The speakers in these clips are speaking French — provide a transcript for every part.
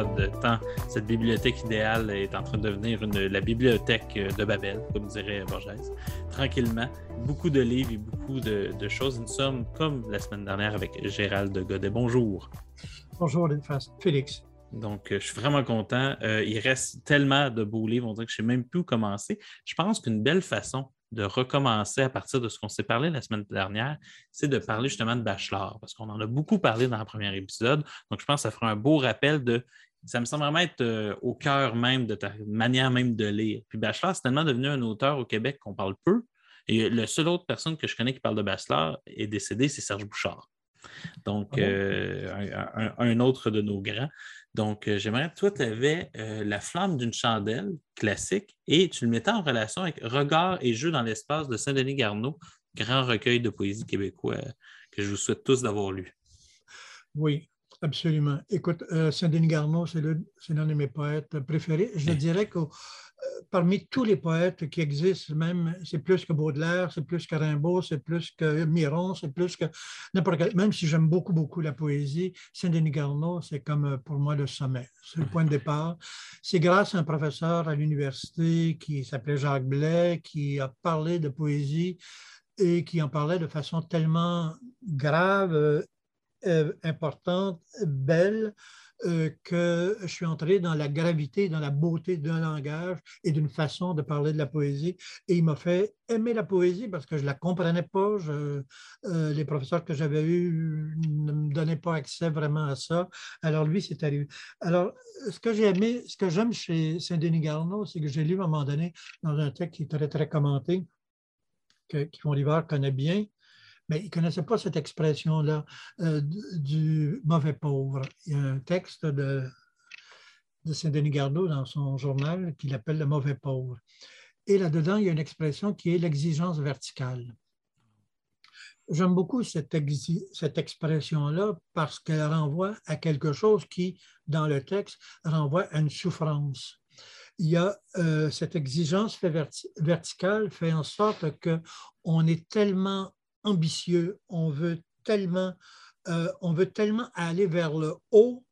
Épisodes tant cette bibliothèque idéale est en train de devenir une- la bibliothèque de Babel, comme dirait Borges. Tranquillement, beaucoup de livres et beaucoup de, de choses. Nous sommes comme la semaine dernière avec Gérald Godet. Bonjour. Bonjour, Félix. Donc, euh, je suis vraiment content. Euh, il reste tellement de beaux livres, on dirait que je ne sais même plus où commencer. Je pense qu'une belle façon de recommencer à partir de ce qu'on s'est parlé la semaine dernière, c'est de parler justement de Bachelor, parce qu'on en a beaucoup parlé dans le premier épisode. Donc, je pense que ça fera un beau rappel de. Ça me semble vraiment être euh, au cœur même de ta manière même de lire. Puis Bachelor, c'est tellement devenu un auteur au Québec qu'on parle peu. Et la seule autre personne que je connais qui parle de Bachelor est décédée, c'est Serge Bouchard. Donc, Ah euh, un autre de nos grands. Donc, euh, j'aimerais, toi, tu avais euh, La flamme d'une chandelle classique et tu le mettais en relation avec Regard et jeu dans l'espace de Saint-Denis Garneau, grand recueil de poésie québécois euh, que je vous souhaite tous d'avoir lu. Oui, absolument. Écoute, euh, Saint-Denis Garneau, c'est l'un de mes poètes préférés. Je Oui. dirais que euh, parmi tous les poètes qui existent, même, c'est plus que Baudelaire, c'est plus que Rimbaud, c'est plus que Miron, c'est plus que n'importe quel. Même si j'aime beaucoup, beaucoup la poésie, Saint-Denis Garneau, c'est comme euh, pour moi le sommet. C'est le point de départ. C'est grâce à un professeur à l'université qui s'appelait Jacques Blais, qui a parlé de poésie et qui en parlait de façon tellement grave, euh, euh, importante, belle, euh, que je suis entré dans la gravité, dans la beauté d'un langage et d'une façon de parler de la poésie. Et il m'a fait aimer la poésie parce que je ne la comprenais pas. Je- euh, les professeurs que j'avais eus ne me donnaient pas accès vraiment à ça. Alors lui, c'est arrivé. Alors, ce que j'ai aimé, ce que j'aime chez Saint-Denis Garneau, c'est que j'ai lu à un moment donné dans un texte qui est très, très commenté, que Yvon Rivard connaît bien, mais il ne connaissait pas cette expression-là euh, du, mauvais pauvre. Il y a un texte de, de Saint-Denis Garneau dans son journal qu'il appelle le mauvais pauvre. Et là-dedans, il y a une expression qui est l'exigence verticale. J'aime beaucoup cette, cette expression-là parce qu'elle renvoie à quelque chose qui, dans le texte, renvoie à une souffrance. Il y a euh, cette exigence verticale fait en sorte qu'on est tellement ambitieux, on veut tellement, euh, on veut tellement aller vers le haut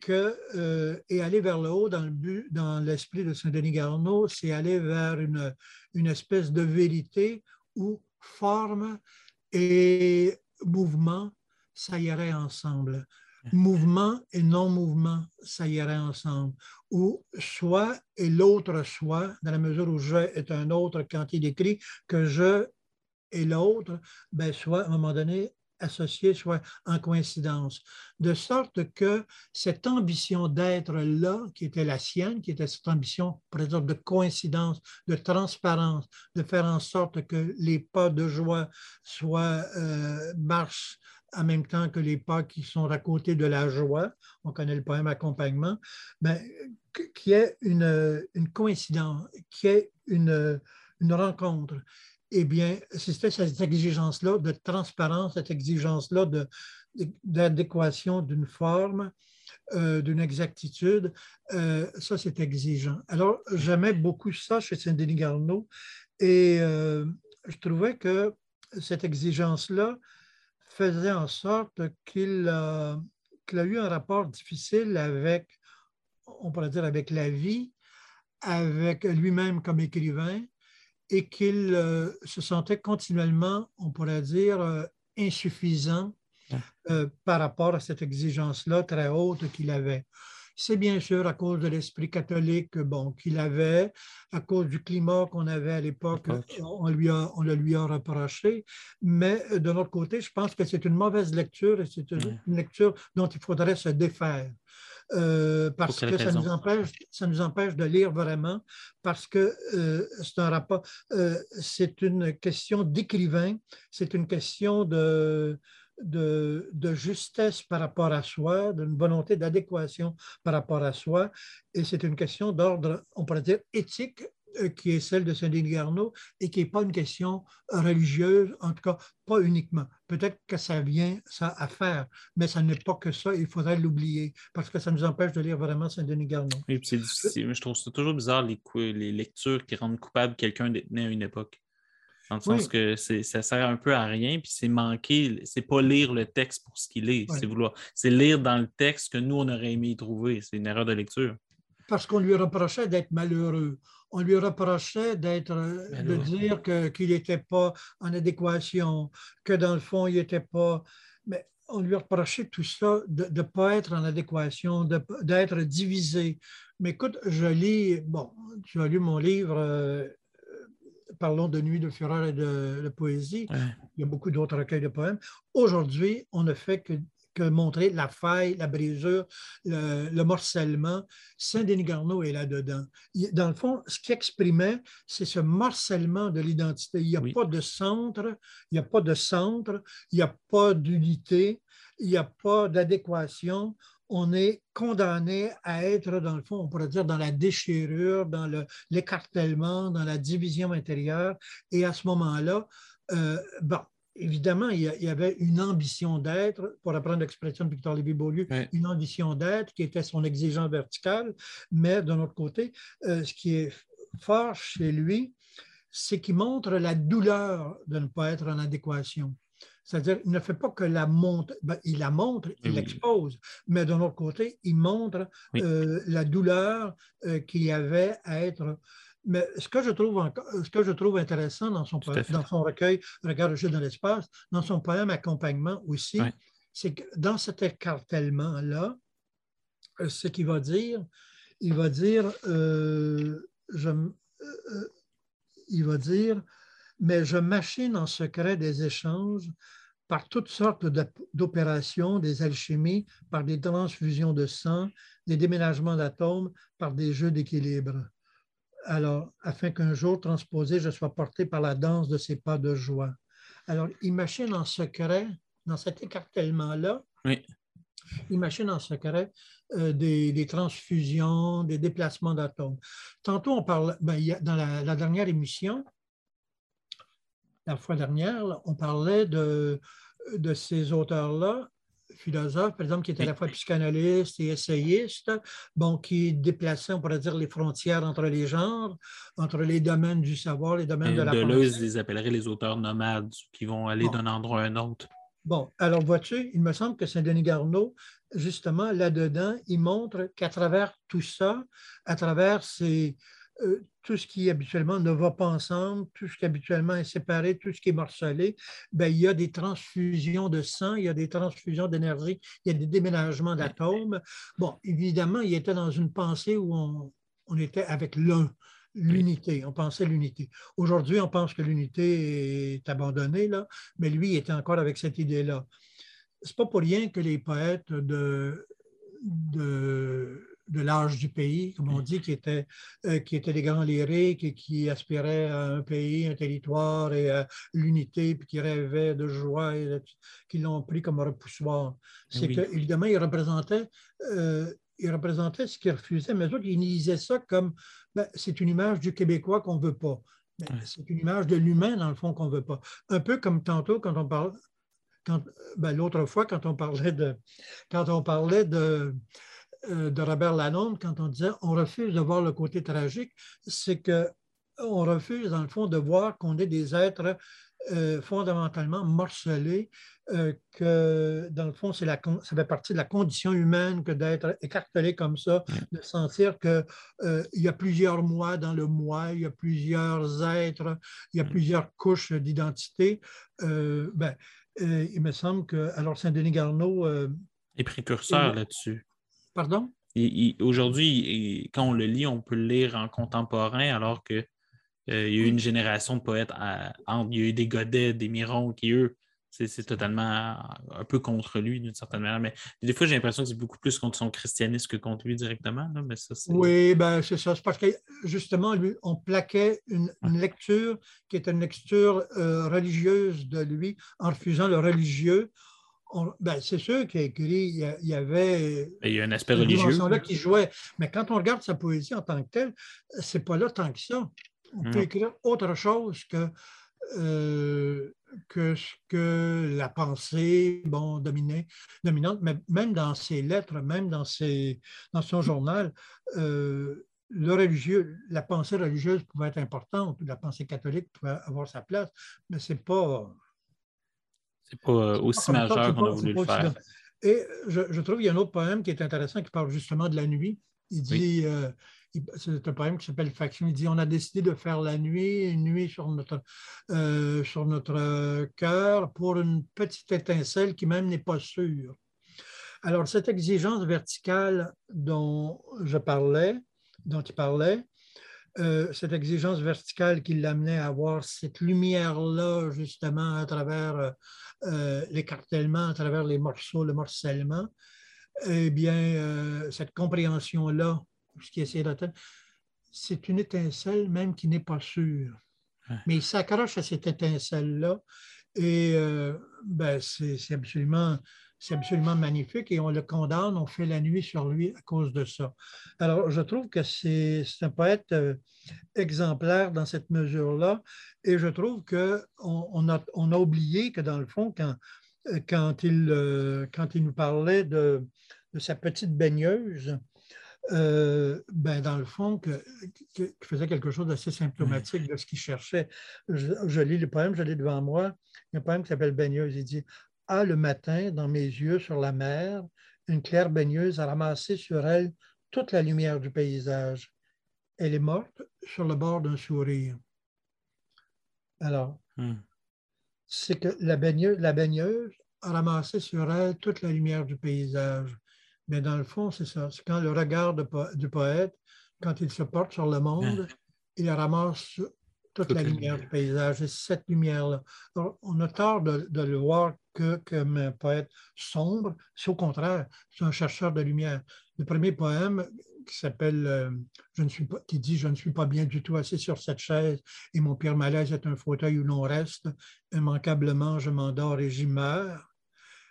que, euh, et aller vers le haut dans le but, dans l'esprit de Saint-Denis Garneau, c'est aller vers une, une espèce de vérité où forme et mouvement, ça irait ensemble. Mouvement et non-mouvement, ça irait ensemble. Ou soit et l'autre soit, dans la mesure où je est un autre quand il écrit que je et l'autre, ben, soit à un moment donné associés, soit en coïncidence. De sorte que cette ambition d'être là, qui était la sienne, qui était cette ambition, par exemple, de coïncidence, de transparence, de faire en sorte que les pas de joie soient, euh, marchent en même temps que les pas qui sont à côté de la joie, on connaît le poème accompagnement, ben, qu'il y ait une, une coïncidence, qu'il y ait une, une rencontre eh bien, c'était cette exigence-là de transparence, cette exigence-là d'adéquation d'une forme, euh, d'une exactitude. euh, ça, c'est exigeant. Alors, j'aimais beaucoup ça chez Saint-Denis Garneau et euh, je trouvais que cette exigence-là faisait en sorte qu'il qu'il a eu un rapport difficile avec, on pourrait dire, avec la vie, avec lui-même comme écrivain, et qu'il euh, se sentait continuellement, on pourrait dire, euh, insuffisant euh, par rapport à cette exigence-là très haute qu'il avait. C'est bien sûr à cause de l'esprit catholique bon, qu'il avait, à cause du climat qu'on avait à l'époque, on, lui a- on le lui a reproché. Mais de notre côté, je pense que c'est une mauvaise lecture et c'est une lecture dont il faudrait se défaire. Euh, parce que ça nous, empêche, ça nous empêche de lire vraiment, parce que euh, c'est un rapport, euh, c'est une question d'écrivain, c'est une question de, de, de justesse par rapport à soi, d'une volonté d'adéquation par rapport à soi, et c'est une question d'ordre, on pourrait dire, éthique, qui est celle de Saint-Denis Garneau et qui n'est pas une question religieuse, en tout cas pas uniquement. Peut-être que ça vient, ça à faire, mais ça n'est pas que ça, il faudrait l'oublier parce que ça nous empêche de lire vraiment Saint-Denis Garneau. Oui, c'est difficile. Je trouve ça toujours bizarre les, les lectures qui rendent coupable quelqu'un d'être né à une époque. Dans le sens que ça sert un peu à rien, puis c'est manquer, c'est pas lire le texte pour ce qu'il est, c'est vouloir, c'est lire dans le texte que nous, on aurait aimé y trouver. C'est une erreur de lecture. Parce qu'on lui reprochait d'être malheureux. On lui reprochait d'être, de dire qu'il n'était pas en adéquation, que dans le fond, il n'était pas. Mais on lui reprochait tout ça, de ne pas être en adéquation, d'être divisé. Mais écoute, je lis, bon, tu as lu mon livre. Euh, parlons de Nuit de fureur et de, poésie. Il y a beaucoup d'autres recueils de poèmes. Aujourd'hui, on ne fait que, montrer la faille, la brisure, le, morcellement. Saint-Denis Garneau est là-dedans. Dans le fond, ce qu'il exprimait, c'est ce morcellement de l'identité. Il n'y a pas de centre, il n'y a pas de centre, il n'y a pas d'unité, il n'y a pas d'adéquation on est condamné à être, dans le fond, on pourrait dire, dans la déchirure, dans l'écartèlement, dans la division intérieure. Et à ce moment-là, euh, bon, évidemment, il y, avait une ambition d'être, pour reprendre l'expression de Victor Lévy-Beaulieu, une ambition d'être qui était son exigence verticale, mais d'un autre côté, euh, ce qui est fort chez lui, c'est qu'il montre la douleur de ne pas être en adéquation. C'est-à-dire, il ne fait pas que la montre, ben, il la montre, il l'expose, mais d'un autre côté, il montre euh, la douleur euh, qu'il y avait à être. Mais ce que je trouve, ce que je trouve intéressant dans son, dans son recueil Regarde le jeu dans l'espace, dans son poème Accompagnement aussi, c'est que dans cet écartèlement-là, euh, ce qu'il va dire, il va dire, je, il va dire, mais je machine en secret des échanges par toutes sortes d'opérations, des alchimies, par des transfusions de sang, des déménagements d'atomes, par des jeux d'équilibre. Alors, afin qu'un jour transposé, je sois porté par la danse de ces pas de joie. Alors, il machine en secret, dans cet écartèlement-là, oui. il machine en secret euh, des, transfusions, des déplacements d'atomes. Tantôt, on parle, ben, dans la dernière émission, la fois dernière, on parlait de, de ces auteurs-là, philosophes, par exemple, qui étaient à la fois psychanalystes et essayistes, bon, qui déplaçaient, on pourrait dire, les frontières entre les genres, entre les domaines du savoir, les domaines de la Deleuze les appellerait les auteurs nomades, qui vont aller d'un endroit à un autre. Bon, alors vois-tu, il me semble que Saint-Denis Garneau, justement, là-dedans, il montre qu'à travers tout ça, à travers ces, euh, tout ce qui habituellement ne va pas ensemble, tout ce qui habituellement est séparé, tout ce qui est morcelé, ben, il y a des transfusions de sang, il y a des transfusions d'énergie, il y a des déménagements d'atomes. Bon, évidemment, il était dans une pensée où on, on était avec l'un, l'unité, on pensait l'unité. Aujourd'hui, on pense que l'unité est abandonnée, là, mais lui il était encore avec cette idée-là. C'est pas pour rien que les poètes de, de de l'âge du pays, comme on dit, qui étaient, euh, qui étaient des grands lyriques et qui aspiraient à un pays, un territoire et à l'unité, puis qui rêvaient de joie et qui l'ont pris comme repoussoir. C'est qu'évidemment, ils représentaient, euh, ils représentaient ce qu'ils refusaient, mais eux autres, ils lisaient ça comme ben, c'est une image du Québécois qu'on ne veut pas. C'est une image de l'humain, dans le fond, qu'on ne veut pas. Un peu comme tantôt, quand on parle, ben, l'autre fois, quand on parlait de, quand on parlait de, de Robert Lalonde quand on disait on refuse de voir le côté tragique, c'est qu'on refuse, dans le fond, de voir qu'on est des êtres euh, fondamentalement morcelés, euh, que dans le fond, la, ça fait partie de la condition humaine que d'être écartelé comme ça, de sentir qu'il y a plusieurs moi dans le moi, il y a plusieurs êtres, il y a plusieurs couches d'identité. ben, il me semble que, alors Saint-Denis Garneau... est précurseur là-dessus. Pardon? Aujourd'hui, quand on le lit, on peut le lire en contemporain, alors qu'il euh, y a eu une génération de poètes, il y a eu des Godets, des Mirons, qui eux, c'est totalement un peu contre lui d'une certaine manière. Mais des fois, j'ai l'impression que c'est beaucoup plus contre son christianisme que contre lui directement. Mais ça, oui, ben, c'est ça. C'est parce que justement, lui, on plaquait une, lecture qui était une lecture euh, religieuse de lui en refusant le religieux ben, c'est sûr qu'il a écrit, il y, avait. Il y a un aspect religieux. là qui jouait. Mais quand on regarde sa poésie en tant que telle, c'est pas là tant que ça. On peut écrire autre chose que, euh, que ce que la pensée bon, dominante, mais même dans ses lettres, même dans, ses, dans son journal, euh, le religieux, la pensée religieuse pouvait être importante, la pensée catholique pouvait avoir sa place, mais ce n'est pas. C'est pas euh, aussi majeur qu'on a voulu le faire. Et je, je trouve qu'il y a un autre poème qui est intéressant qui parle justement de la nuit. Il dit, c'est un poème qui s'appelle Faction. Il dit On a décidé de faire la nuit, une nuit sur notre, euh, sur notre cœur pour une petite étincelle qui même n'est pas sûre. Alors, cette exigence verticale dont je parlais, dont il parlait, euh, cette exigence verticale qui l'amenait à avoir cette lumière-là, justement, à travers euh, l'écartèlement, à travers les morceaux, le morcellement, eh bien, cette compréhension-là ce qui essaie d'atteindre, c'est une étincelle même qui n'est pas sûre. Mais il s'accroche à cette étincelle-là et euh, ben, c'est absolument, absolument magnifique et on le condamne, on fait la nuit sur lui à cause de ça. Alors, je trouve que c'est un poète euh, exemplaire dans cette mesure-là et je trouve qu'on on a, oublié que dans le fond, quand, il, quand il nous parlait de, sa petite baigneuse, euh, ben, dans le fond, que, faisait quelque chose d'assez symptomatique de ce qu'il cherchait. Je, lis le poème, je l'ai devant moi. Il y a un poème qui s'appelle Baigneuse. Il dit Ah, le matin, dans mes yeux sur la mer, une claire baigneuse a ramassé sur elle toute la lumière du paysage. Elle est morte sur le bord d'un sourire. Alors, hmm. c'est que la baigneuse, la baigneuse a ramassé sur elle toute la lumière du paysage. Mais dans le fond, c'est ça. C'est quand le regard du poète, quand il se porte sur le monde, il ramasse toute, la lumière du paysage. Et cette lumière-là. On a tort de, le voir que comme un poète sombre. C'est au contraire, c'est un chercheur de lumière. Le premier poème qui s'appelle euh, Je ne suis pas, qui dit Je ne suis pas bien du tout assis sur cette chaise et mon pire malaise est un fauteuil où l'on reste. Immanquablement, je m'endors et j'y meurs.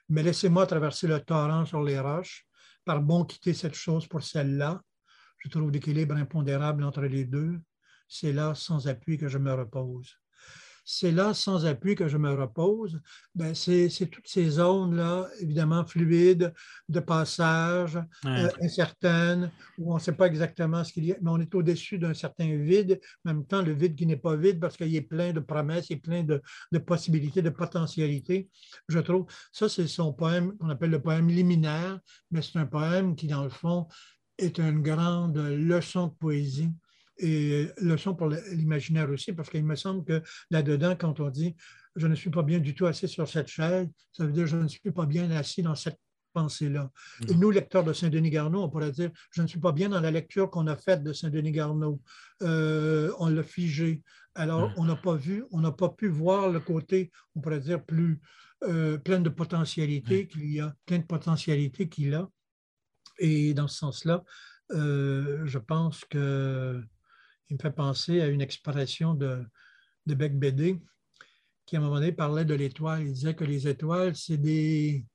Mais laissez-moi traverser le torrent sur les roches par bon quitter cette chose pour celle-là. Je trouve l'équilibre impondérable entre les deux. C'est là, sans appui, que je me repose. C'est là, sans appui, que je me repose. Ben, c'est toutes ces zones-là, évidemment, fluides, de passage, euh, incertaines, où on ne sait pas exactement ce qu'il y a, mais on est au-dessus d'un certain vide, en même temps, le vide qui n'est pas vide parce qu'il est plein de promesses, il est plein de, de possibilités, de potentialités. Je trouve, ça, c'est son poème qu'on appelle le poème liminaire, mais c'est un poème qui, dans le fond, est une grande leçon de poésie et leçon pour l'imaginaire aussi, parce qu'il me semble que là-dedans, quand on dit je ne suis pas bien du tout assis sur cette chaise, ça veut dire je ne suis pas bien assis dans cette pensée-là. Et nous, lecteurs de Saint-Denis Garneau, on pourrait dire je ne suis pas bien dans la lecture qu'on a faite de Saint-Denis Garneau. Euh, on l'a figé. Alors, on n'a pas vu, on n'a pas pu voir le côté, on pourrait dire, plus euh, plein de potentialités qu'il y a, plein de potentialités qu'il a. Et dans ce sens-là, euh, je pense que il me fait penser à une expression de, de Beck Bédé qui, à un moment donné, parlait de l'étoile. Il disait que les étoiles, c'est des,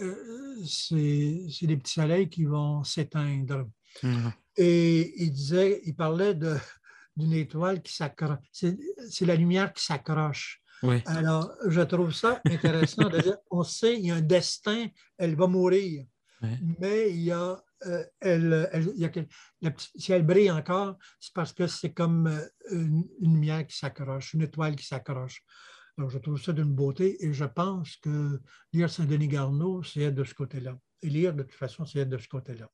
euh, c'est, des petits soleils qui vont s'éteindre. Mm-hmm. Et il disait, il parlait d'une étoile qui s'accroche. C'est, la lumière qui s'accroche. Alors, je trouve ça intéressant de dire, on sait, il y a un destin, elle va mourir. Mais il y a euh, si elle brille encore, c'est parce que c'est comme euh, une, lumière qui s'accroche, une étoile qui s'accroche. Alors, je trouve ça d'une beauté et je pense que lire Saint-Denis Garneau, c'est être de ce côté-là. Et lire, de toute façon, c'est être de ce côté-là.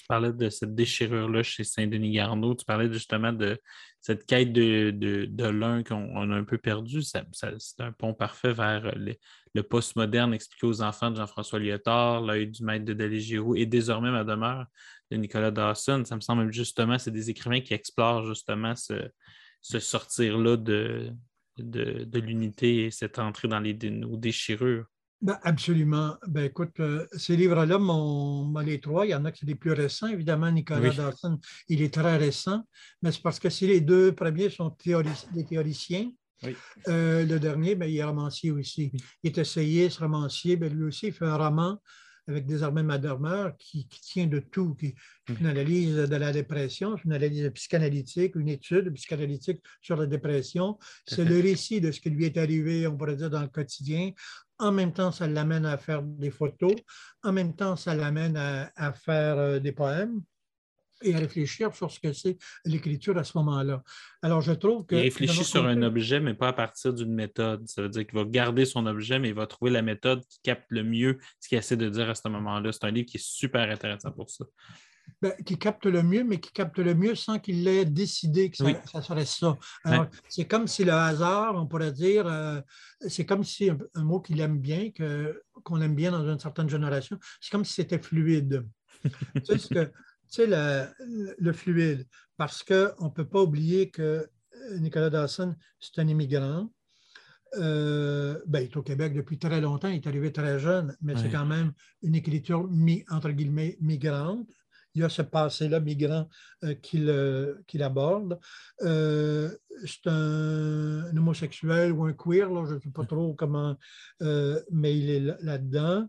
Tu parlais de cette déchirure-là chez Saint-Denis Garneau. Tu parlais justement de cette quête de, de, l'un qu'on a un peu perdu. c'est un pont parfait vers le postmoderne expliqué aux enfants de Jean-François Lyotard, L'œil du maître de Dalí Giroux et désormais Ma demeure de Nicolas Dawson. Ça me semble justement, c'est des écrivains qui explorent justement ce, sortir-là de, de, l'unité et cette entrée dans les, déchirures. Ben, absolument. Ben, écoute, euh, ces livres-là, les trois, il y en a qui sont les plus récents. Évidemment, Nicolas Dawson, il est très récent, mais c'est parce que si les deux premiers sont des théoriciens, Euh, le dernier, ben, il est romancier aussi. Il est essayiste, romancier. Ben, lui aussi, il fait un roman avec des armées Madermer qui, tient de tout, qui, est une analyse de la dépression, une analyse psychanalytique, une étude psychanalytique sur la dépression. C'est le récit de ce qui lui est arrivé, on pourrait dire, dans le quotidien. En même temps, ça l'amène à faire des photos. En même temps, ça l'amène à, faire euh, des poèmes et à réfléchir sur ce que c'est l'écriture à ce moment-là. Alors, je trouve que... Il réfléchit sur un objet, mais pas à partir d'une méthode. Ça veut dire qu'il va garder son objet, mais il va trouver la méthode qui capte le mieux ce qu'il essaie de dire à ce moment-là. C'est un livre qui est super intéressant pour ça. Ben, qui capte le mieux, mais qui capte le mieux sans qu'il ait décidé que ça, serait ça. Alors, c'est comme si le hasard, on pourrait dire, euh, c'est comme si un, mot qu'il aime bien, qu'on aime bien dans une certaine génération, c'est comme si c'était fluide. tu sais, sais, le, fluide, parce qu'on ne peut pas oublier que euh, Nicolas Dawson, c'est un immigrant. Euh, ben, il est au Québec depuis très longtemps, il est arrivé très jeune, mais c'est quand même une écriture, entre guillemets, migrante. Il y a ce passé-là migrant euh, qu'il aborde. c'est un, homosexuel ou un queer, je ne sais pas trop comment, mais il est là-dedans.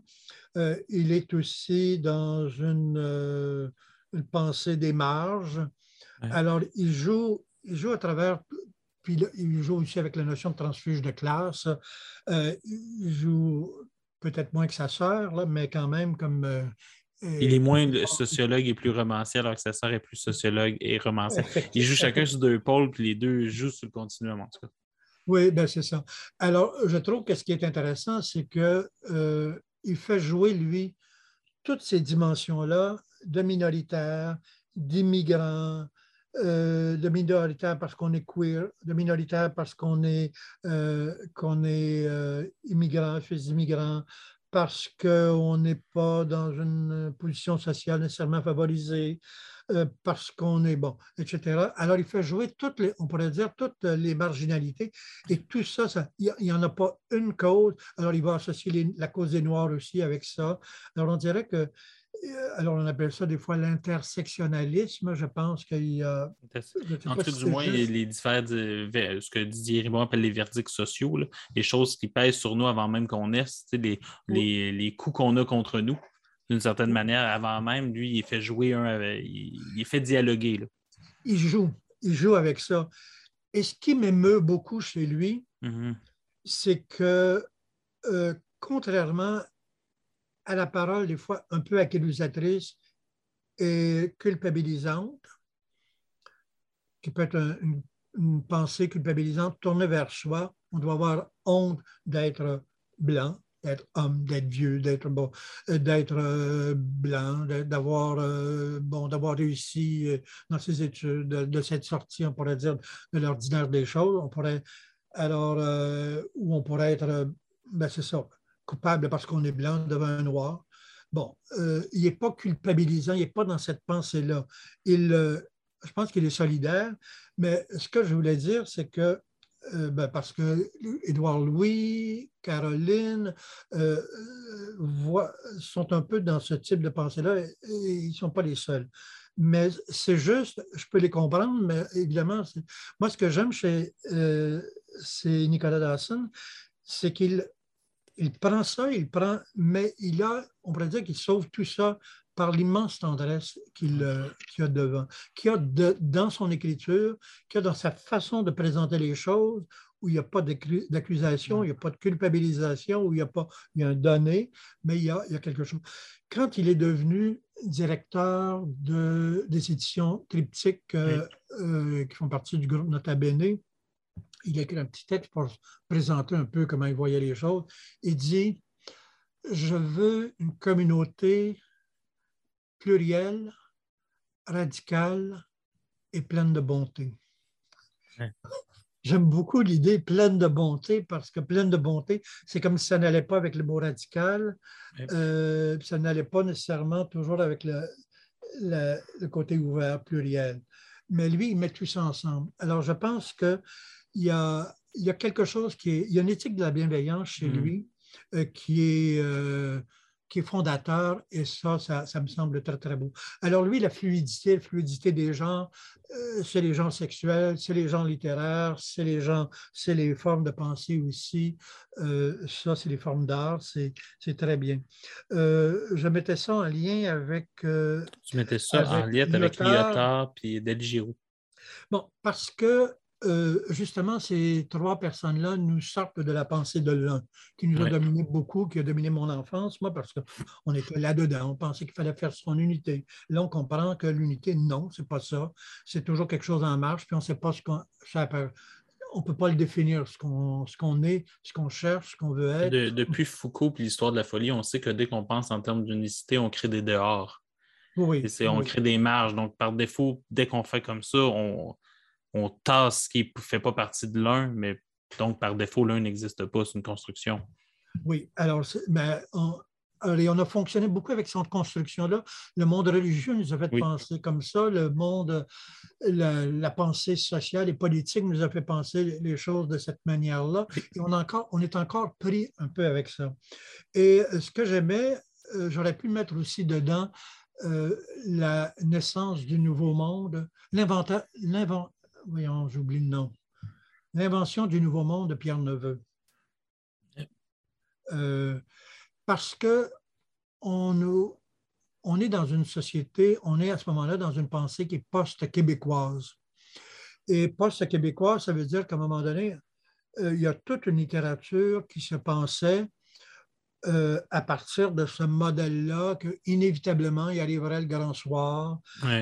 il est aussi dans une une pensée des marges. Alors, il joue, il joue à travers, puis il joue aussi avec la notion de transfuge de classe. Euh, il joue peut-être moins que sa sœur, mais quand même comme. Euh, il est moins sociologue et plus romancier, alors que sa sœur est plus sociologue et romancier. Ils jouent chacun sur deux pôles, puis les deux jouent sur le continuum, en tout cas. Oui, ben c'est ça. Alors, je trouve que ce qui est intéressant, c'est qu'il euh, fait jouer, lui, toutes ces dimensions-là de minoritaires, d'immigrants, euh, de minoritaires parce qu'on est queer, de minoritaires parce qu'on est, euh, qu'on est euh, immigrant, fils d'immigrants, parce qu'on n'est pas dans une position sociale nécessairement favorisée, parce qu'on est bon, etc. Alors, il fait jouer toutes les, on pourrait dire, toutes les marginalités. Et tout ça, il n'y en a pas une cause. Alors, il va associer la cause des Noirs aussi avec ça. Alors, on dirait que euh, alors, on appelle ça des fois l'intersectionnalisme. Je pense qu'il y a. En tout du moins, les, différents, ce que Didier Ribon appelle les verdicts sociaux, les choses qui pèsent sur nous avant même qu'on naisse, les, les, coups qu'on a contre nous, d'une certaine manière, avant même, lui, il fait jouer un. Il, fait dialoguer. Il joue. Il joue avec ça. Et ce qui m'émeut beaucoup chez lui, mm-hmm. c'est que, euh, contrairement à la parole, des fois un peu accusatrice et culpabilisante, qui peut être une, pensée culpabilisante tournée vers soi. On doit avoir honte d'être blanc, d'être homme, d'être vieux, d'être bon, euh, d'être euh, blanc, d'avoir euh, bon, réussi dans ses études, de, cette sortie, on pourrait dire, de l'ordinaire des choses. On pourrait alors où on pourrait être, ben c'est ça, coupable parce qu'on est blanc devant un noir. Bon, euh, il n'est pas culpabilisant, il n'est pas dans cette pensée-là. Il, euh, je pense qu'il est solidaire, mais ce que je voulais dire, c'est que euh, ben, parce que Édouard Louis, Caroline sont un peu dans ce type de pensée-là et, ils ne sont pas les seuls. Mais c'est juste, je peux les comprendre, mais évidemment, moi, ce que j'aime chez c'est Nicolas Dawson, c'est qu'il il prend ça, il prend, mais il a, on pourrait dire qu'il sauve tout ça par l'immense tendresse qu'il euh, a devant, qu'il a dans son écriture, qu'il a dans sa façon de présenter les choses, où il n'y a pas d'accusation, il n'y a pas de culpabilisation, où il n'y a pas il y a un donné, mais il y a, il y a quelque chose. Quand il est devenu directeur de, des éditions triptyques euh, euh, qui font partie du groupe Nota Bene, il a écrit un petit texte pour présenter un peu comment il voyait les choses. Il dit Je veux une communauté plurielle, radicale et pleine de bonté. J'aime beaucoup l'idée pleine de bonté parce que pleine de bonté, c'est comme si ça n'allait pas avec le mot radical, euh, ça n'allait pas nécessairement toujours avec le, le, côté ouvert, pluriel. Mais lui, il met tout ça ensemble. Alors, je pense que il y a, il y a quelque chose qui est. Il y a une éthique de la bienveillance chez mm. lui euh, qui, est, euh, qui est fondateur, et ça, ça, me semble très, très beau. Alors lui, la fluidité, la fluidité des gens, euh, c'est les gens sexuels, c'est les gens littéraires, c'est les gens, c'est les formes de pensée aussi. Euh, ça, c'est les formes d'art, c'est très bien. Euh, je mettais ça en lien avec... tu mettais ça en lien avec Lyotard et Del Bon, parce que euh, justement, ces trois personnes-là nous sortent de la pensée de l'un, qui nous a dominé beaucoup, qui a dominé mon enfance, moi, parce qu'on était là-dedans, on pensait qu'il fallait faire son unité. Là, on comprend que l'unité, non, c'est pas ça. C'est toujours quelque chose en marche, puis on ne sait pas ce qu'on. On ne peut pas le définir, ce qu'on est, ce qu'on cherche, ce qu'on veut être. depuis Foucault et l'histoire de la folie, on sait que dès qu'on pense en termes d'unicité, on crée des dehors. Oui, on crée des marges. Donc, par défaut, dès qu'on fait comme ça, on, on tasse ce qui ne fait pas partie de l'un, mais donc par défaut, l'un n'existe pas, c'est une construction. Oui, alors, mais on, on a fonctionné beaucoup avec cette construction-là. Le monde religieux nous a fait penser comme ça. Le monde, la, pensée sociale et politique nous a fait penser les choses de cette manière-là. Et on, encore, on est encore pris un peu avec ça. Et ce que j'aimais, euh, j'aurais pu mettre aussi dedans euh, la naissance du nouveau monde, l'inventeur, voyons, j'oublie le nom. L'invention du Nouveau Monde de Pierre Neveu. Euh, parce que on, on est dans une société, on est à ce moment-là dans une pensée qui est post-québécoise. Et post-québécoise, ça veut dire qu'à un moment donné, euh, il y a toute une littérature qui se pensait euh, à partir de ce modèle-là qu'inévitablement, il arriverait le grand soir.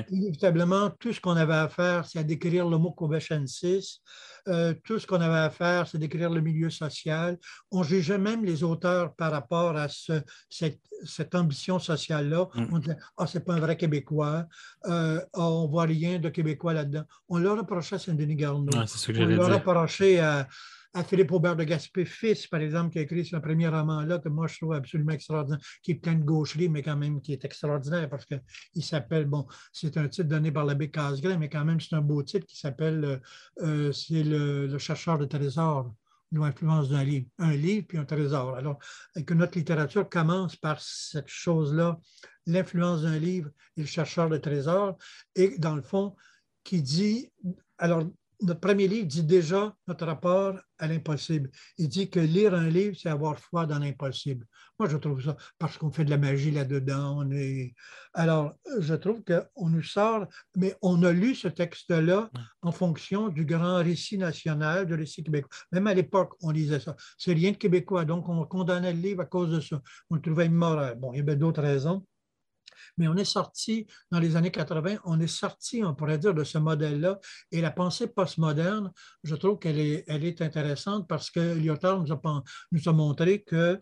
Inévitablement, tout ce qu'on avait à faire, c'est à décrire l'homo covechensis. Euh, tout ce qu'on avait à faire, c'est décrire le milieu social. On jugeait même les auteurs par rapport à cette, ambition sociale-là. Mm. On disait, ah, c'est pas un vrai Québécois. Euh, ah, on voit rien de Québécois là-dedans. On leur reprochait à Saint-Denis Garneau. on leur reprochait à à Philippe Aubert de Gaspé, fils, par exemple, qui a écrit ce premier roman-là, que moi je trouve absolument extraordinaire, qui est plein de gaucherie, mais quand même qui est extraordinaire parce qu'il s'appelle, bon, c'est un titre donné par l'abbé Casgrain, mais quand même c'est un beau titre qui s'appelle, euh, euh, c'est le, chercheur de trésors l'influence d'un livre, un livre puis un trésor. Alors, que notre littérature commence par cette chose-là, l'influence d'un livre et le chercheur de trésors, et dans le fond, qui dit, alors notre premier livre dit déjà notre rapport à l'impossible. Il dit que lire un livre, c'est avoir foi dans l'impossible. Moi, je trouve ça parce qu'on fait de la magie là-dedans. est... Alors, je trouve qu'on nous sort, mais on a lu ce texte-là en fonction du grand récit national, du récit québécois. Même à l'époque, on lisait ça. C'est rien de québécois, donc on condamnait le livre à cause de ça. On le trouvait immoral. Bon, il y avait d'autres raisons. Mais on est sorti, dans les années 80, on est sorti, on pourrait dire, de ce modèle-là. Et la pensée postmoderne, je trouve qu'elle est, elle est intéressante parce que Lyotard nous a, nous a montré que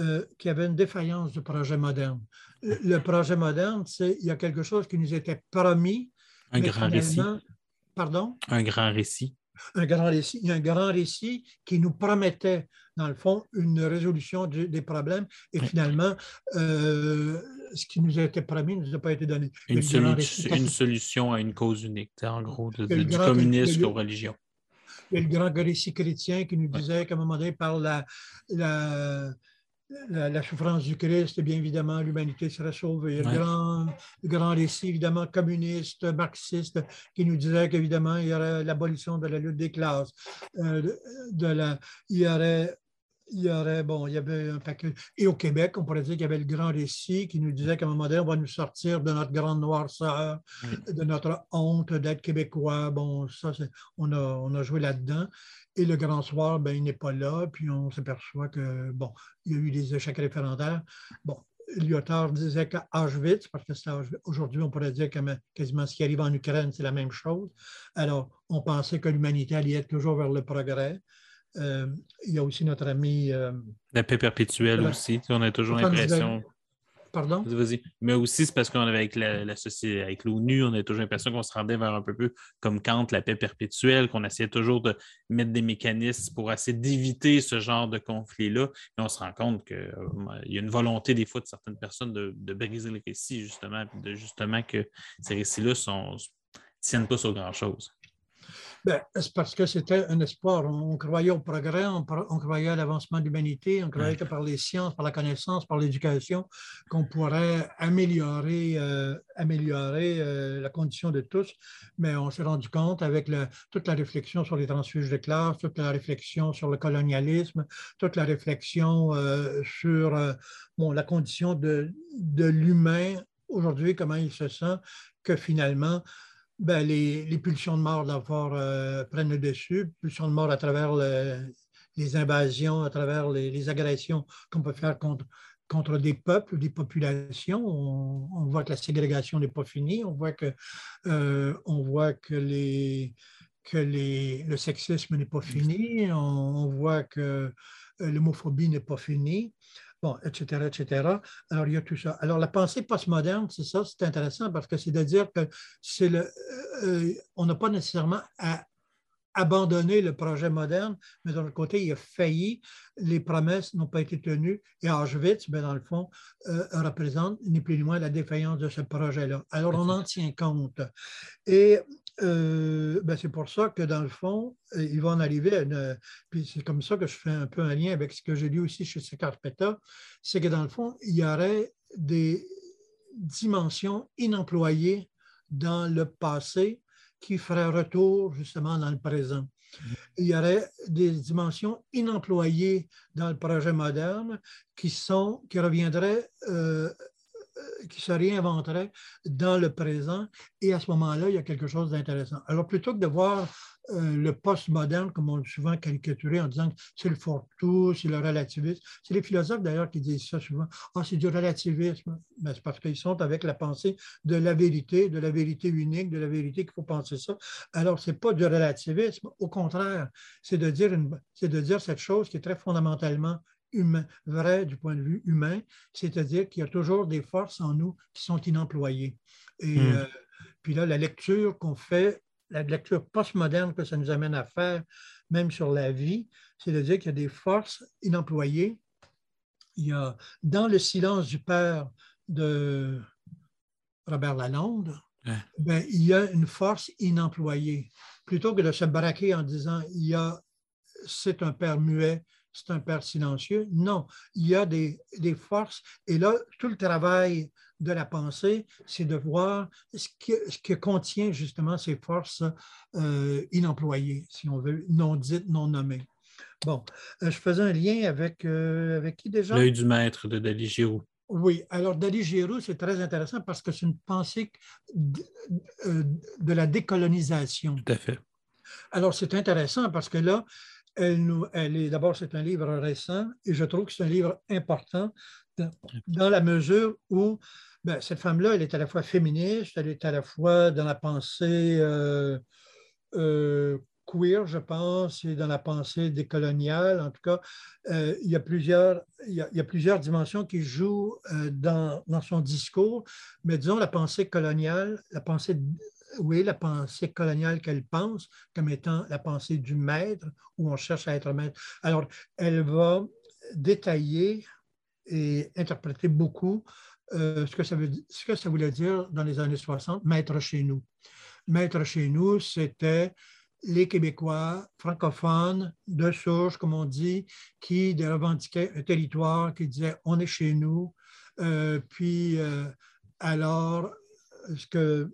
euh, qu'il y avait une défaillance du projet moderne. Le projet moderne, c'est il y a quelque chose qui nous était promis. Un grand récit. Pardon? Un grand récit. Un grand récit. Il y a un grand récit qui nous promettait, dans le fond, une résolution des problèmes. Et finalement, euh, ce qui nous a été promis ne nous a pas été donné. Une, solution à une cause unique, en gros, du communisme aux religions. Il y a le grand récit chrétien qui nous disait qu'à un moment donné, par la, la, la, souffrance du Christ, bien évidemment, l'humanité serait sauvée. Il y a le, grand, grand récit, évidemment, communiste, marxiste, qui nous disait qu'évidemment, il y aurait l'abolition de la lutte des classes. Euh, de la, il y aurait il y aurait, bon, il y avait un paquet. Et au Québec, on pourrait dire qu'il y avait le grand récit qui nous disait qu'à un moment donné, on va nous sortir de notre grande noirceur, de notre honte d'être québécois. Bon, ça, on a, on a joué là-dedans. Et le grand soir, ben, il n'est pas là. Puis on s'aperçoit que, bon, il y a eu des échecs référendaires. Bon, Lyotard disait qu'à Auschwitz, parce que aujourd'hui, on pourrait dire que quasiment ce qui arrive en Ukraine, c'est la même chose. Alors, on pensait que l'humanité allait être toujours vers le progrès. Euh, il y a aussi notre ami. Euh, la paix perpétuelle aussi. On a toujours l'impression. Pardon? Vas-y. Mais aussi, c'est parce qu'on avait avec la, avec l'ONU, on a toujours l'impression qu'on se rendait vers un peu plus comme Kant, la paix perpétuelle, qu'on essayait toujours de mettre des mécanismes pour essayer d'éviter ce genre de conflit-là. Mais on se rend compte qu'il euh, y a une volonté des fois de certaines personnes de, briser le récit, justement, de justement que ces récits-là ne tiennent pas sur grand-chose. Ben, c'est parce que c'était un espoir. On, croyait au progrès, on, croyait à l'avancement de l'humanité, on croyait que par les sciences, par la connaissance, par l'éducation, qu'on pourrait améliorer, euh, améliorer euh, la condition de tous. Mais on s'est rendu compte avec toute la réflexion sur les transfuges de classe, toute la réflexion sur le colonialisme, toute la réflexion euh, sur bon, la condition de, de l'humain aujourd'hui, comment il se sent, que finalement, ben, les, pulsions de mort euh, prennent le dessus, pulsions de mort à travers les invasions, à travers les, agressions qu'on peut faire contre, contre des peuples, des populations. On, voit que la ségrégation n'est pas finie, on voit que, euh, on voit que, les, que les, le sexisme n'est pas fini, on, voit que euh, l'homophobie n'est pas finie bon, etc., etc. Alors, il y a tout ça. Alors, la pensée postmoderne, c'est ça, c'est intéressant parce que c'est de dire que c'est le, euh, on n'a pas nécessairement à abandonner le projet moderne, mais d'un autre côté, il a failli, les promesses n'ont pas été tenues, et Auschwitz, ben, dans le fond, euh, représente ni plus ni moins la défaillance de ce projet-là. Alors, on en tient compte. Et euh, ben c'est pour ça que dans le fond, euh, ils vont en arriver à une. Puis c'est comme ça que je fais un peu un lien avec ce que j'ai lu aussi chez Secarpeta, c'est que dans le fond, il y aurait des dimensions inemployées dans le passé qui feraient retour justement dans le présent. Mm-hmm. Il y aurait des dimensions inemployées dans le projet moderne qui, sont, qui reviendraient euh, euh, qui se réinventerait dans le présent. Et à ce moment-là, il y a quelque chose d'intéressant. Alors, plutôt que de voir euh, le post-moderne, comme on l'a souvent caricaturé en disant que c'est le fort-tout, c'est le relativisme, c'est les philosophes d'ailleurs qui disent ça souvent. Ah, c'est du relativisme. Mais ben, c'est parce qu'ils sont avec la pensée de la vérité, de la vérité unique, de la vérité qu'il faut penser ça. Alors, ce n'est pas du relativisme. Au contraire, c'est de, dire c'est de dire cette chose qui est très fondamentalement humain, vrai du point de vue humain, c'est-à-dire qu'il y a toujours des forces en nous qui sont inemployées. Et hmm. euh, puis là, la lecture qu'on fait, la lecture postmoderne que ça nous amène à faire, même sur la vie, c'est de dire qu'il y a des forces inemployées. Il y a dans le silence du Père de Robert Lalonde, ben, il y a une force inemployée. Plutôt que de se braquer en disant il y a c'est un père muet, c'est un père silencieux? Non, il y a des, forces. Et là, tout le travail de la pensée, c'est de voir ce que, contient justement ces forces euh, inemployées, si on veut, non dites, non nommées. Bon, euh, je faisais un lien avec, euh, avec qui déjà? L'œil du maître de Dali Giroux. Oui, alors Dali Giroux, c'est très intéressant parce que c'est une pensée de, de, la décolonisation. Tout à fait. Alors, c'est intéressant parce que là, elle, est d'abord, c'est un livre récent et je trouve que c'est un livre important dans, la mesure où ben, cette femme-là, elle est à la fois féministe, elle est à la fois dans la pensée euh, euh, queer, je pense, et dans la pensée décoloniale. En tout cas, euh, il, y a plusieurs, il, y a, plusieurs dimensions qui jouent dans, dans, son discours, mais disons la pensée coloniale, la pensée oui, la pensée coloniale qu'elle pense comme étant la pensée du maître, où on cherche à être maître. Alors, elle va détailler et interpréter beaucoup euh, ce, que ça veut, ce que ça voulait dire dans les années 60, maître chez nous. Maître chez nous, c'était les Québécois francophones de souche, comme on dit, qui revendiquaient un territoire, qui disaient on est chez nous. Euh, puis, euh, alors, ce que